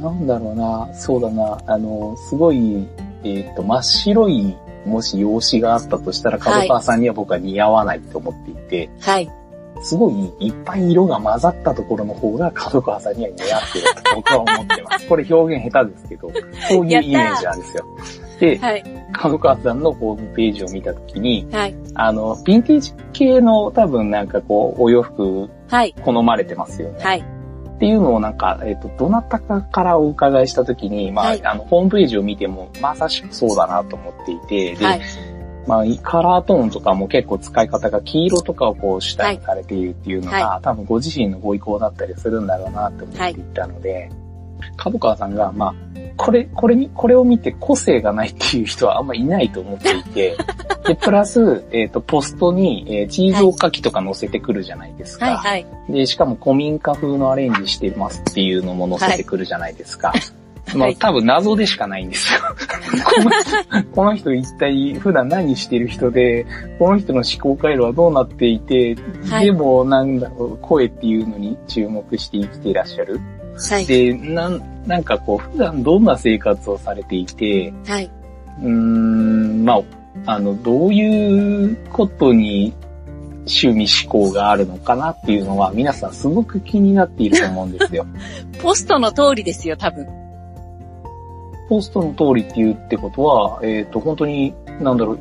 なんだろうな、そうだな、あの、すごい、えっ、と、真っ白い、もし容姿があったとしたら、はい角川さんには僕は似合わないと思っていて、はい。すごいいっぱい色が混ざったところの方が角川さんには似合ってると僕は思ってます。これ表現下手ですけど、そういうイメージなんですよ。で、はい。角川さんのホームページを見たときに、はい。あの、ヴィンテージ系の多分なんかこう、お洋服はい。好まれてますよね。はい。っていうのをなんか、えっ、と、どなたかからお伺いしたときに、まあ、はいあの、ホームページを見ても、まさしくそうだなと思っていて、で、はい。まあ、カラートーンとかも結構使い方が黄色とかをこう主体にされているっていうのが、は多分ご自身のご意向だったりするんだろうなって思っていたので、角川さんが、まあ、これ、これに、これを見て個性がないっていう人はあんまいないと思っていて、で、プラス、えっ、と、ポストに、えーチーズおかきとか載せてくるじゃないですか。はい。はい。で、しかも古民家風のアレンジしてますっていうのも載せてくるじゃないですか。まあはい多分謎でしかないんですよ。この人この人一体普段何してる人で、この人の思考回路はどうなっていて、はいでもなんだろう、声っていうのに注目して生きていらっしゃる。はい。で、なん、なんかこう、普段どんな生活をされていて、はい。うーん、まあ、あの、どういうことに趣味思考があるのかなっていうのは皆さんすごく気になっていると思うんですよ。ポストの通りですよ、多分。ポストの通りって言うってことは、えっ、と、本当に、なんだろう、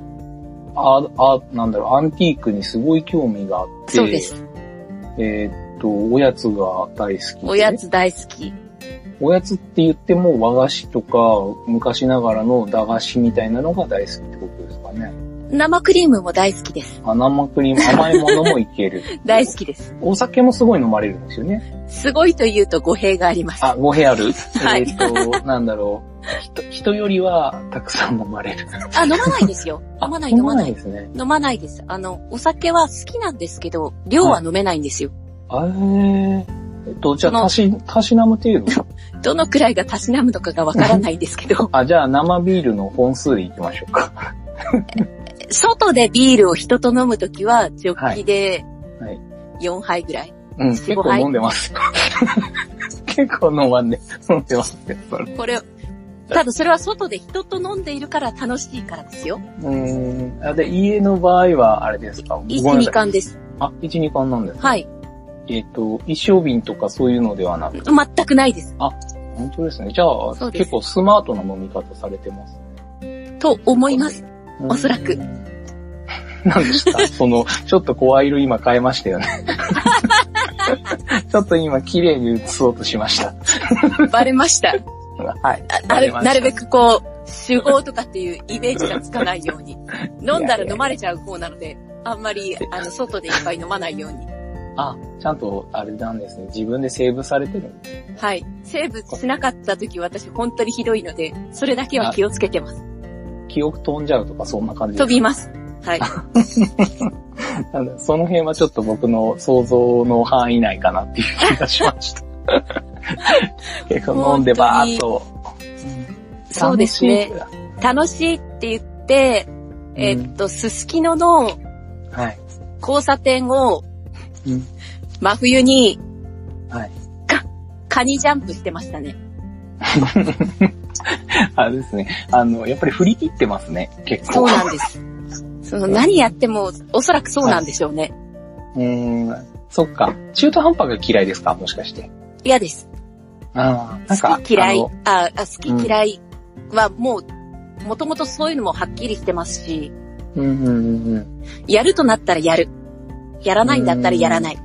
あ、あ、なんだろう、アンティークにすごい興味があって、そうです。えっ、と、おやつが大好きで。おやつ大好き。おやつって言っても和菓子とか昔ながらの駄菓子みたいなのが大好きってことですかね。生クリームも大好きです。あ生クリーム、甘いものもいける。大好きです。お酒もすごい飲まれるんですよね。すごいと言うと語弊があります。あ、語弊ある？はいえっ、と、なんだろう。人、人よりはたくさん飲まれる。あ、飲まないですよ。飲まない飲まない。ですね。飲まないです。あの、お酒は好きなんですけど、量は飲めないんですよ。あえー、えっと、じゃあ、たし、たしなむ程度？どのくらいがたしなむのかがわからないんですけど、あ、じゃあ、生ビールの本数でいきましょうか。外でビールを人と飲むときは、ジョッキではい4杯ぐらい。うん、結構飲んでます。結構飲まんで、飲んでますね、それ。これ、ただそれは外で人と飲んでいるから楽しいからですよ。うーん。あ、で、家の場合は、あれですか？1、2ごめんなさい缶です。あ、1、2缶なんですかはい。えっ、と、一升瓶とかそういうのではなく、全くないです。本当ですね。じゃあ結構スマートな飲み方されてます。と思います。うんおそらく。何でしたその、ちょっと声色今変えましたよね。ちょっと今綺麗に映そうとしました。バレました。はい。あなるなるべくこう、手法とかっていうイメージがつかないように。飲んだら飲まれちゃう方なので、あんまり、あの、外でいっぱい飲まないように。あ、ちゃんと、あれなんですね。自分でセーブされてるんです。はい。セーブしなかった時私本当にひどいので、それだけは気をつけてます。記憶飛んじゃうとかそんな感じ飛びます。はい。なんでその辺はちょっと僕の想像の範囲内かなっていう気がしました。結構飲んでばーっと。そうですね楽しい。楽しいって言って、えっと、すすきののはい。交差点をうん真冬にはい。カニジャンプしてましたね。あれですね。あの、やっぱり振り切ってますね。結構。そうなんです。その何やってもおそらくそうなんでしょうね。うーん。そっか。中途半端が嫌いですか？もしかして。嫌です。ああ、なんか。好き嫌いあの。ああ、好き嫌いはもう、もともとそういうのもはっきりしてますし、うんうんうんうん。やるとなったらやる。やらないんだったらやらない。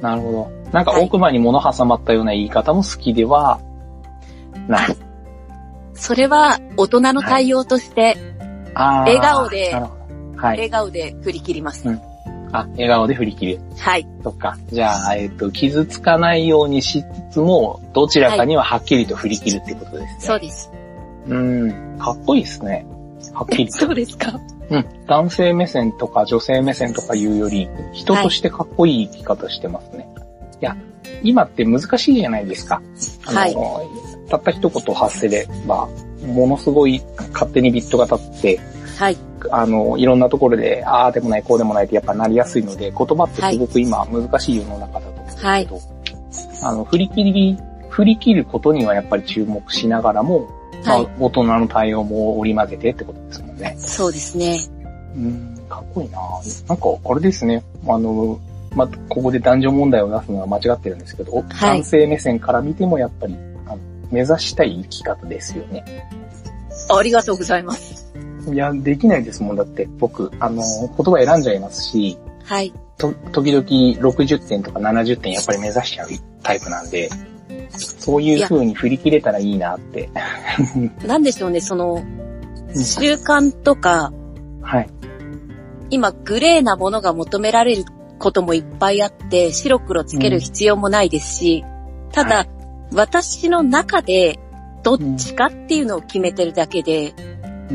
なるほど。なんかはい奥歯に物挟まったような言い方も好きではない。それは大人の対応として、あー笑顔ではい。笑顔で振り切ります。うんあ、笑顔で振り切る。はい。そっか。じゃあ、えっ、と、傷つかないようにしつつも、どちらかにははっきりと振り切るってことですね。そうです。うん。かっこいいですね。はっきりと。そうですか？うん。男性目線とか女性目線とかいうより、人としてかっこいい生き方してますね。い、や、今って難しいじゃないですか。あの、はいたった一言発せれば、ものすごい勝手にビットが立って、はい。あの、いろんなところで、ああでもない、こうでもないってやっぱなりやすいので、言葉ってすごく今難しい世の中だと思うんですけど、はいあの、振り切り、振り切ることにはやっぱり注目しながらも、はいまあ、大人の対応も織り交ぜてってことですもんね。そうですね。うん、かっこいいななんか、あれですね。あの、まあ、ここで男女問題を出すのは間違ってるんですけど、はい男性目線から見てもやっぱり、あの目指したい生き方ですよね。ありがとうございます。いや、できないですもん。だって、僕、あの、言葉選んじゃいますし、はい。と、時々60点とか70点やっぱり目指しちゃうタイプなんで、そういう風に振り切れたらいいなって。なんでしょうね、その、うん習慣とか、はい。今グレーなものが求められることもいっぱいあって、白黒つける必要もないですし、ただ、は私の中でどっちかっていうのを決めてるだけで、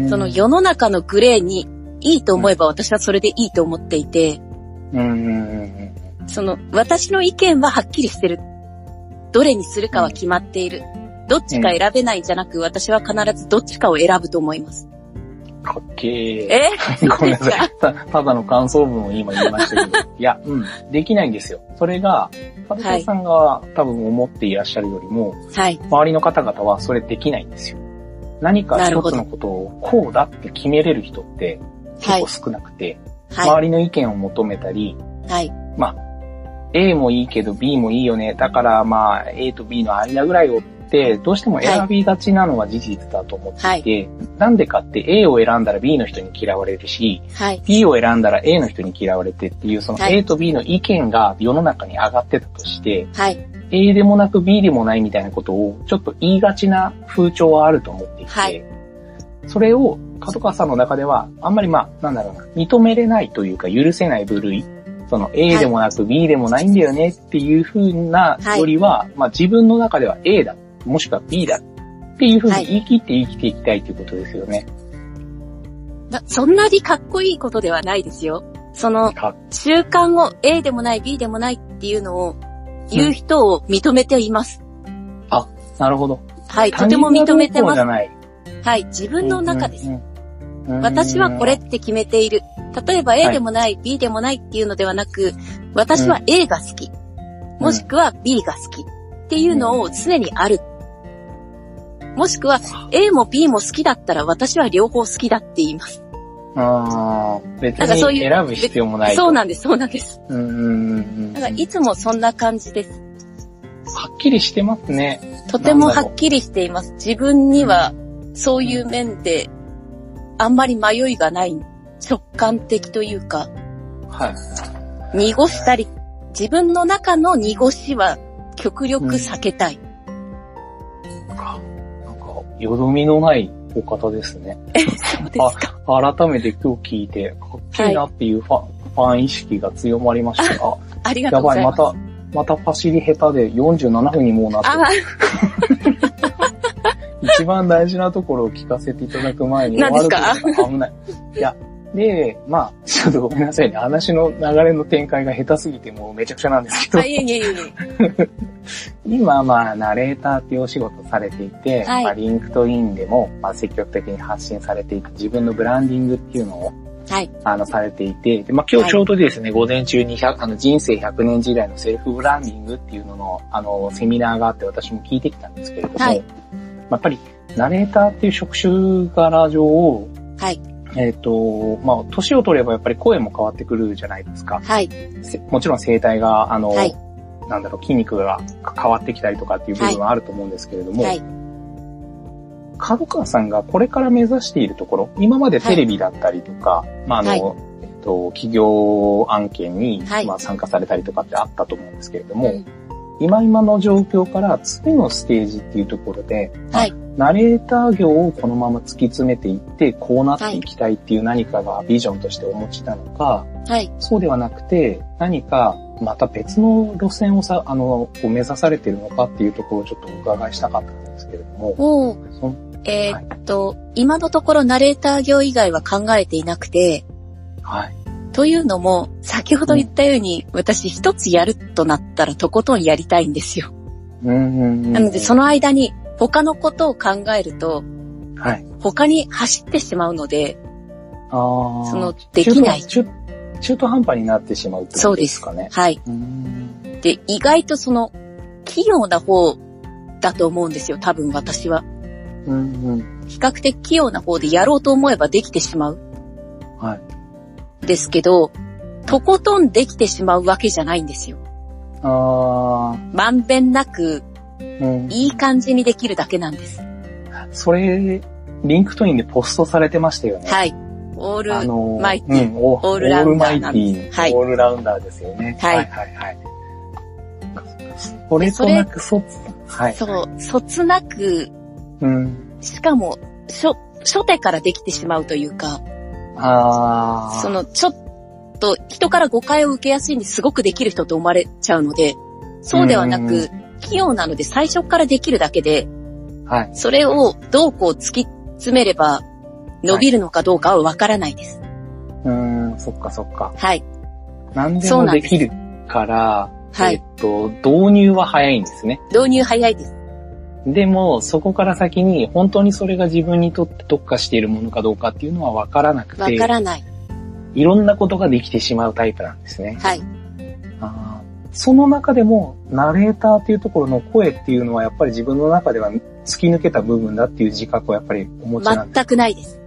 その世の中のグレーにいいと思えば私はそれでいいと思っていて、うんうんうんその私の意見ははっきりしてる。どれにするかは決まっている。どっちか選べないんじゃなく、私は必ずどっちかを選ぶと思います。うんかっけー。え？ごめんなさい。たただの感想文を今言いましたけど。いや、うん。できないんですよ。それが、田中さんが多分思っていらっしゃるよりも、はい。周りの方々はそれできないんですよ。何か一つのことをこうだって決めれる人ってはい結構少なくて、はい。周りの意見を求めたり、はい。まあ、A もいいけど B もいいよね。だからまあ A と B の間ぐらいをどうしても選びがちなのは事実だと思っていて、なんでかって A を選んだら B の人に嫌われるし、はい。B を選んだら A の人に嫌われてっていう、そのはい。A と B の意見が世の中に上がってたとして、はい。A でもなく B でもないみたいなことをちょっと言いがちな風潮はあると思っていて、はい。それを角川さんの中では、あんまりまあ、なんだろうな、認めれないというか許せない部類、その A でもなく B でもないんだよねっていう風なよりは、まあ自分の中では A だ、もしくは B だっていう風に言い切って生きていきたいということですよね。なそんなにかっこいいことではないですよ。その、か習慣を A でもない B でもないっていうのを言う人を認めています。なるほど。はい、とても認めてます。はい、自分の中です。うんうんうん私はこれって決めている。例えば A でもない、B でもないっていうのではなく、私は A が好き。もしくは B が好き。っていうのを常にある。もしくは A も B も好きだったら私は両方好きだって言います。ああ、別なんかそういうに選ぶ必要もないと。そうなんです、そうなんです。うんうんうんうん。だからいつもそんな感じです。はっきりしてますね。とてもはっきりしています。自分にはそういう面であんまり迷いがない直感的というか、はい。濁したり、自分の中の濁しは極力避けたい。なんか、よどみのないお方ですね。そうですか。改めて今日聞いて、かっけえなっていうファン、ファン意識が強まりました。あ、ありがとやばい、うございま。ますた、またパシリ下手で47分にもうなって。一番大事なところを聞かせていただく前に何ですか終わると危ない。いや、で、まあ、ちょっとごめんなさいね。話の流れの展開が下手すぎてもうめちゃくちゃなんですけど、あ、いえいえいえいえ。今、まあ、ナレーターっていうお仕事されていて、はいまあ、リンクトインでも、まあ、積極的に発信されていて、自分のブランディングっていうのを、はい。あの、されていて、でまあ、今日ちょうどですね、午前中に100あの、人生100年時代のセルフブランディングっていうのの、あの、セミナーがあって私も聞いてきたんですけれども、はいまあやっぱり、ナレーターっていう職種柄上、はい。えっ、と、まあ、年を取ればやっぱり声も変わってくるじゃないですか。はい。せもちろん声帯が、あの、はいなんだろう、筋肉が変わってきたりとかっていう部分はあると思うんですけれども、はい。角川さんがこれから目指しているところ、今までテレビだったりとか、まあ、あの、はいえっと、企業案件に、はいまあ、参加されたりとかってあったと思うんですけれども、うん今今の状況から次のステージっていうところで、はいナレーター業をこのまま突き詰めていって、こうなっていきたいっていう何かがビジョンとしてお持ちなのか、はい。そうではなくて、何かまた別の路線をさ、あの、こう目指されているのかっていうところをちょっとお伺いしたかったんですけれども、えーっと、今のところナレーター業以外は考えていなくて、はい。というのも、先ほど言ったように、私一つやるとなったらとことんやりたいんですよ。うんうんうんなので、その間に他のことを考えると、はい。他に走ってしまうので、ああ。そのできない中途中中途半端になってしまうってことですかね。はい。うーん。で、意外とその、器用な方だと思うんですよ、多分私は。うんうん。比較的器用な方でやろうと思えばできてしまう。はい。ですけど、とことんできてしまうわけじゃないんですよ。あまんべんなく、あ、うん。いい感じにできるだけなんです。それ、リンクトインでポストされてましたよね。はい。オール、あのー、マイティうん、オオールラウンダーなんですオールマイティはいオールラウンダーですよね。はいはいはいはい。それとなく、そ、はい。そう、そつなく、うん。しかも、初、初手からできてしまうというか、ああ。その、ちょっと、人から誤解を受けやすいんですごくできる人と思われちゃうので、そうではなうんく、器用なので最初からできるだけで、はい。それをどうこう突き詰めれば、伸びるのかどうかはわからないです。うーん、そっかそっか。はい。何でそうなんでできるから、はいえっと、導入は早いんですね。導入早いです。でも、そこから先に、本当にそれが自分にとって特化しているものかどうかっていうのは分からなくわて、からない。いろんなことができてしまうタイプなんですね。はい。あーその中でも、ナレーターっていうところの声っていうのは、やっぱり自分の中では突き抜けた部分だっていう自覚をやっぱりお持ちなんです。全くないです。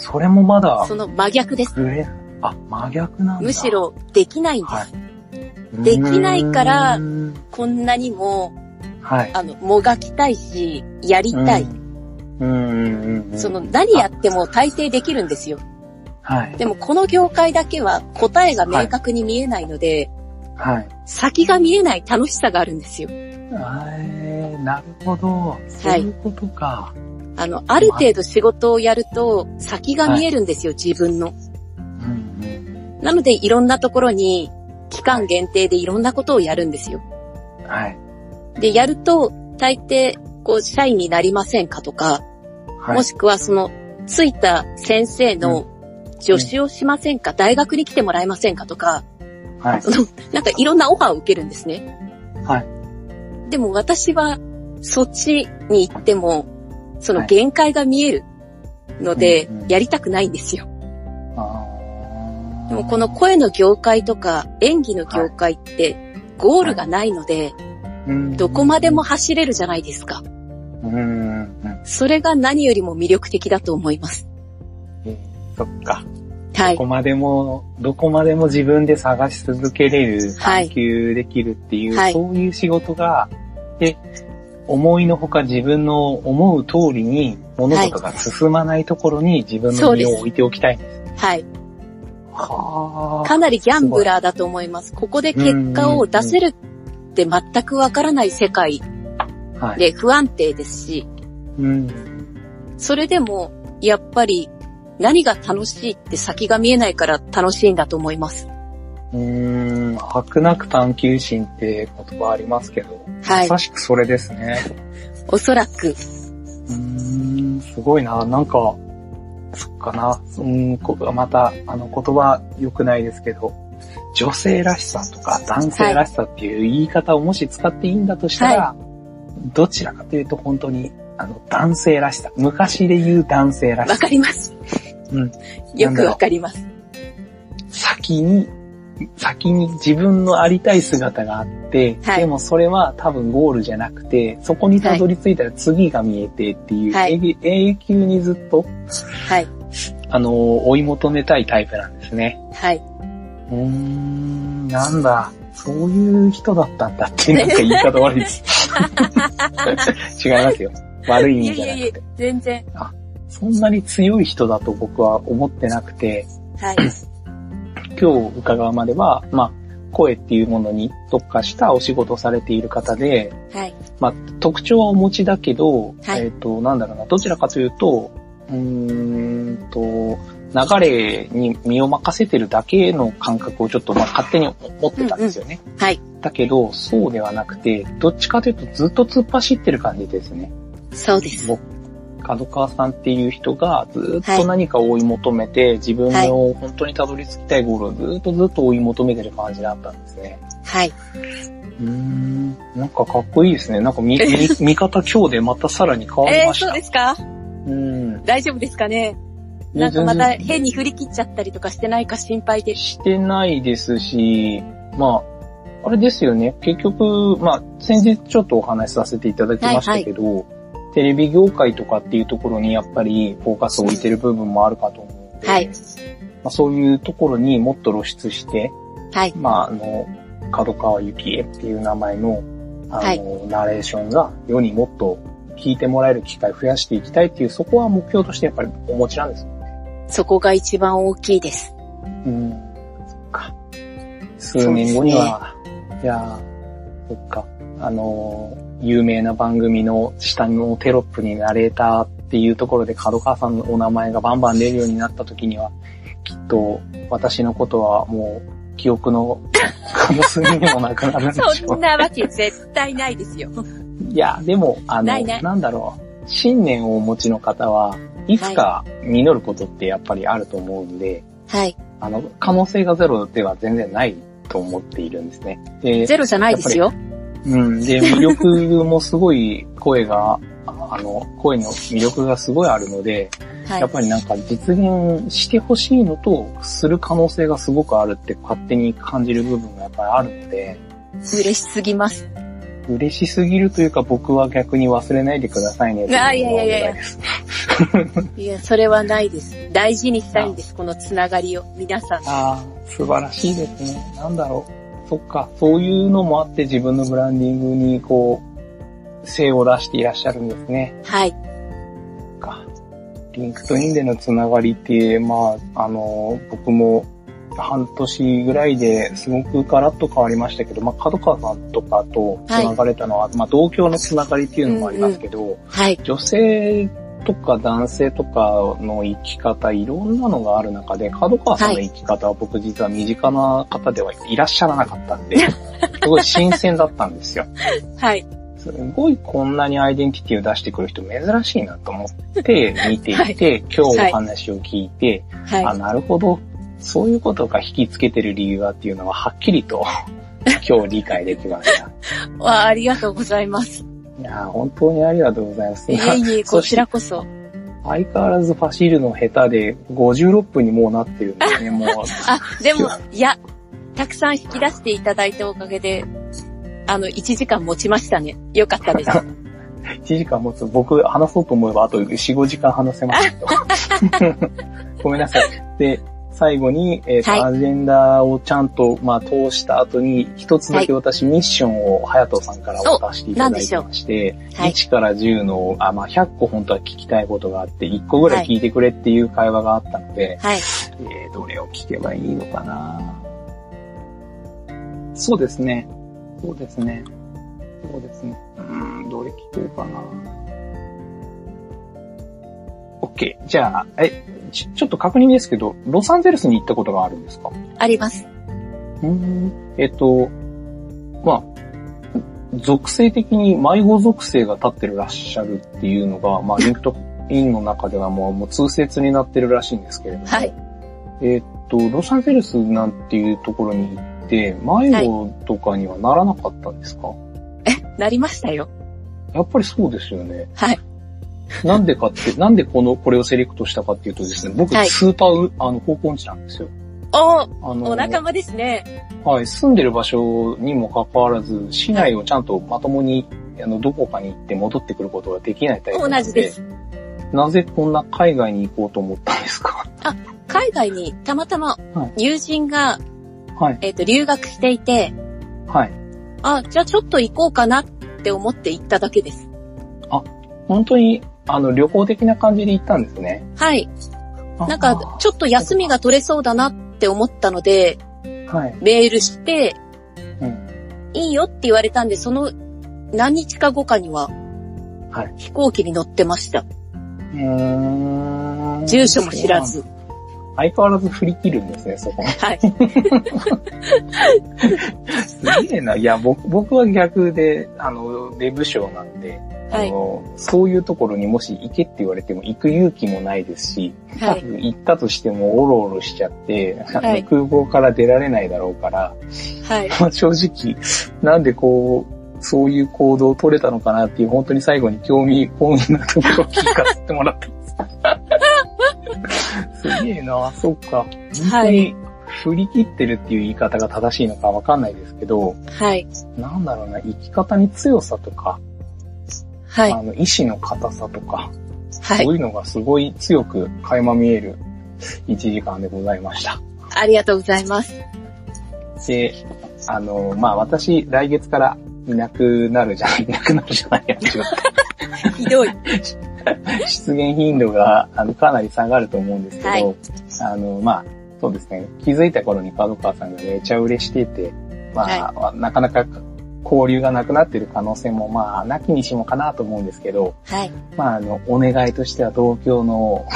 それもまだ？そ、の真逆です。上、あ、真逆なんだ。むし、ろ、できないんです。はい。できないからこんなにも、はい。あの、もがきたいし、やりたい。うん。うんうんうん。その、何やっても大抵できるんですよ。はい。でも、この業界だけは答えが明確に見えないので、はい。先が見えない楽しさがあるんですよ。えー、なるほど。そういうことか。あの、ある程度仕事をやると先が見えるんですよ、自分の。うんうん。なので、いろんなところに、期間限定でいろんなことをやるんですよ。はい。で、やると、大抵、こう、社員になりませんかとか、はい。もしくはその、ついた先生の助手をしませんか、大学に来てもらえませんかとか、はい。その、なんかいろんなオファーを受けるんですね。はい。でも私は、そっちに行っても、そのはい限界が見えるのでやりたくないんですよ。でもこの声の業界とか演技の業界って、ゴールがないので、うんどこまでも走れるじゃないですか。うんうん。それが何よりも魅力的だと思います。えーそっか。はいどこ。までも、どこまでも自分で探し続けれる、はい探求できるっていう、はいそういう仕事が、で、思いのほか自分の思う通りに物事が進まないところに自分の身を置いておきたいんです。はい。はあ。かなりギャンブラーだと思います。ここで結果を出せるって全くわからない世界はい。で不安定ですし、うん。それでもやっぱり何が楽しいって先が見えないから楽しいんだと思います。うーん、白なく探求心って言葉ありますけど、はいまさしくそれですね。おそらく、うーん、すごいな。なんか、そっかな。うん、こまた、あの言葉良くないですけど、女性らしさとか男性らしさっていう言い方をもし使っていいんだとしたら、どちらかというと本当に、あの、男性らしさ。昔で言う男性らしわさ。かります。うん。よくわかります。先に、先に自分のありたい姿があって、はいでもそれは多分ゴールじゃなくて、そこにたどり着いたら次が見えてっていう、はい永永久にずっと、はい。あの、追い求めたいタイプなんですね。はい。うーん、なんだ、そういう人だったんだって、なんか言い方悪いです。違いますよ。悪い意いやいやいや味じゃなくて。、全然。そんなに強い人だと僕は思ってなくて、はい。今日伺うまでは、まあ、声っていうものに特化したお仕事をされている方で、はい。まあ、特徴はお持ちだけど、はいえっ、と、なんだろうな、どちらかというと、うーんと、流れに身を任せてるだけの感覚をちょっとまあ勝手に持ってたんですよね。はい。だけど、そうではなくて、どっちかというとずっと突っ走ってる感じですね。そうです。僕角川さんっていう人がずっと何か追い求めて、自分の本当にたどり着きたいゴールをずっとずっと追い求めてる感じだったんですね。はい。うーん、なんかかっこいいですね。なんか 見、見見方今日でまたさらに変わりえー、ました。そうですか？うん。大丈夫ですかね？なんかまた変に振り切っちゃったりとかしてないか心配です。してないですし、まあ、あれですよね。結局、まあ、先日ちょっとお話しさせていただきましたけど、テレビ業界とかっていうところにやっぱりフォーカスを置いてる部分もあるかと思うので、はいまあ、そういうところにもっと露出して、はい。まあ、あの、角川幸恵っていう名前の、あの、はいナレーションが世にもっと聞いてもらえる機会を増やしていきたいっていう、そこは目標としてやっぱりお持ちなんですよね。そこが一番大きいです。うん。そっか。数年後には、いやーそっか。あのー有名な番組の下のテロップにナレーターっていうところで角川さんのお名前がバンバン出るようになった時には、きっと私のことはもう記憶の 可数にもなくなるんでしょそんなわけ絶対ないですよ。いや、でも、あの、ないねなんだろう。信念をお持ちの方はいつか実ることってやっぱりあると思うんで、はい。あの、可能性がゼロでは全然ないと思っているんですね。で、ゼロじゃないですよ。うん。で、魅力もすごい声が、あの、声の魅力がすごいあるので、はいやっ。ぱりなんか実現してほしいのと、する可能性がすごくあるって勝手に感じる部分がやっぱりあるので、嬉しすぎます。嬉しすぎるというか僕は逆に忘れないでくださいね。あいやいやいやいやいや、それはないです。大事にしたいんです、このつながりを。皆さん。ああ、素晴らしいですね。なんだろう。そっか、そういうのもあって自分のブランディングにこう、精を出していらっしゃるんですね。はい。か。リンクトインでのつながりって、まあ、あの、僕も半年ぐらいですごくガラッと変わりましたけど、まあ、角川さんとかとつながれたのは、まあ、同郷のつながりっていうのもありますけど、はい。女性とか男性とかの生き方、いろんなのがある中で、角川さんの生き方は僕実は身近な方ではいらっしゃらなかったんで、すごい新鮮だったんですよ。はい。すごいこんなにアイデンティティを出してくる人珍しいなと思って見ていて、今日お話を聞いて、はい。あ、なるほど。そういうことが引きつけてる理由はっていうのははっきりと 今日理解できました。わあ、ありがとうございます。いやー本当にありがとうございます。いえいえ、こちらこそ。相変わらず走るの下手で56分にもうなってるんですね、もう。あ、でも、いや、たくさん引き出していただいたおかげで、あの、1時間持ちましたね。よかったです。1時間持つ。僕話そうと思えばあと4、5時間話せますけど。ごめんなさい。で、最後に、えっ、と、はいアジェンダをちゃんと、まあ、通した後に、一つだけ私、ミッションを、隼人さんから渡していただいてまして、はい1から10の、あ、まあ、100個本当は聞きたいことがあって、1個ぐらい聞いてくれっていう会話があったので、はい。えー、どれを聞けばいいのかなそうですね。そうですね。そうですね。うーん、どれ聞こうかな OK。じゃあ、え、ちちょっと確認ですけど、ロサンゼルスに行ったことがあるんですか？あります。うーん。えっと、まあ、属性的に迷子属性が立ってるらっしゃるっていうのが、まあ、リンクトインの中ではもうもう通説になってるらしいんですけれども、はい。えーっと、ロサンゼルスなんていうところに行って、迷子とかにはならなかったんですか、なりましたよ。やっぱりそうですよね。はい。なんでかって、なんでこの、これをセレクトしたかっていうとですね、僕、はいスーパーウ、あの、方向音痴なんですよ。おあの、お仲間ですね。はい、住んでる場所にもかかわらず、市内をちゃんとまともに、あの、どこかに行って戻ってくることができないタイプなの同じです。なぜこんな海外に行こうと思ったんですか？海外にたまたまは友人が、はい、えっ、と、留学していて、はい。あ、じゃあちょっと行こうかなって思って行っただけです。本当に、あの、旅行的な感じで行ったんですね。はい。なんあか、ちょっと休みが取れそうだなって思ったので、はい。メールして、うんいいよって言われたんで、その何日か後かには、はい飛行機に乗ってました。うーん住所も知ら。ず。相変わらず振り切るんですね、そこ。はい。すげえな。いや、僕、僕は逆で、あの、ウェブショーなんで、はい。あの、そういうところにもし行けって言われても行く勇気もないですし、はい。行ったとしてもオロオロしちゃって、はい空港から出られないだろうから、はい。まあ正直、なんでこう、そういう行動を取れたのかなっていう、本当に最後に興味本位なところを聞かせてもらってます。すげえな、そっか。本当に振り切ってるっていう言い方が正しいのかわかんないですけど、はい。なんだろうな、生き方に強さとか、はい。あの、意志の硬さとか、はいそう。いうのがすごい強く垣間見える1時間でございました。ありがとうございます。で、あの、まあ、私、来月からいなくなるじゃない、いなくなるじゃないや ひどい。出現頻度が、あの、かなり下がると思うんですけど、はいあの、まあ、そうですね、気づいた頃に角川さんがめちゃ売れしていて、まあ、なかなか交流がなくなっている可能性も、まあ、なきにしもかなと思うんですけど、はい。まあ、あの、お願いとしては同郷の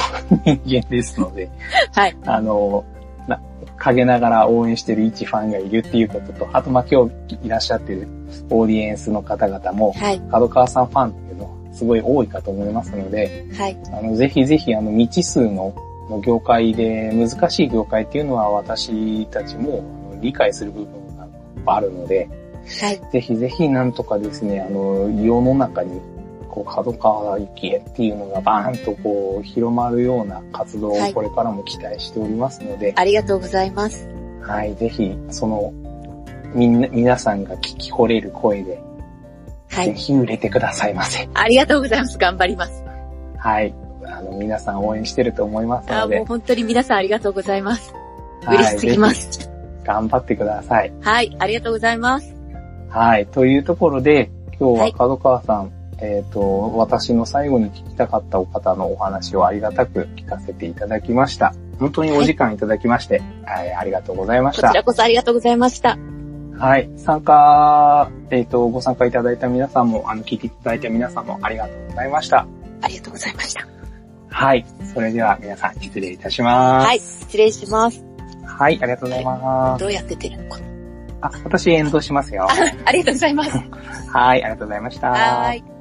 人間ですので、はい。あの、な、陰ながら応援してる一ファンがいるっていうことと、あと、まあ、今日いらっしゃってるオーディエンスの方々も、はい。角川さんファンっていうのはすごい多いかと思いますので、はい。あの、ぜひぜひ、あの、未知数のの業界で、難しい業界っていうのは私たちも理解する部分があるので、はい。ぜひぜひなんとかですね、あの、世の中に、こう、角川幸恵っていうのがバーンとこう、広まるような活動をはいこれからも期待しておりますので、ありがとうございます。はい、ぜひ、その、みんな、皆さんが聞き惚れる声で、はい。ぜひ売れてくださいませ。ありがとうございます。頑張ります。はい。あの、皆さん応援してると思いますのであもう、本当に皆さんありがとうございます。はい嬉しすぎまぜす。ひ頑張ってください。はい。ありがとうございます。はい。というところで、今日ははい角川さん、えっ、と、私の最後に聞きたかったお方のお話をありがたく聞かせていただきました。本当にお時間いただきまして、はい、ありがとうございましたこち。らこそありがとうございました。はい。参加、えっ、と、ご参加いただいた皆さんも、あの、聞いていただいた皆さんもありがとうございました。ありがとうございました。はい。それでは皆さん失礼いたします。はい。失礼します。はい、ありがとうございます。どうやって出るのかなあ、私演奏しますよ。ありがとうございます。はい、ありがとうございました。はい。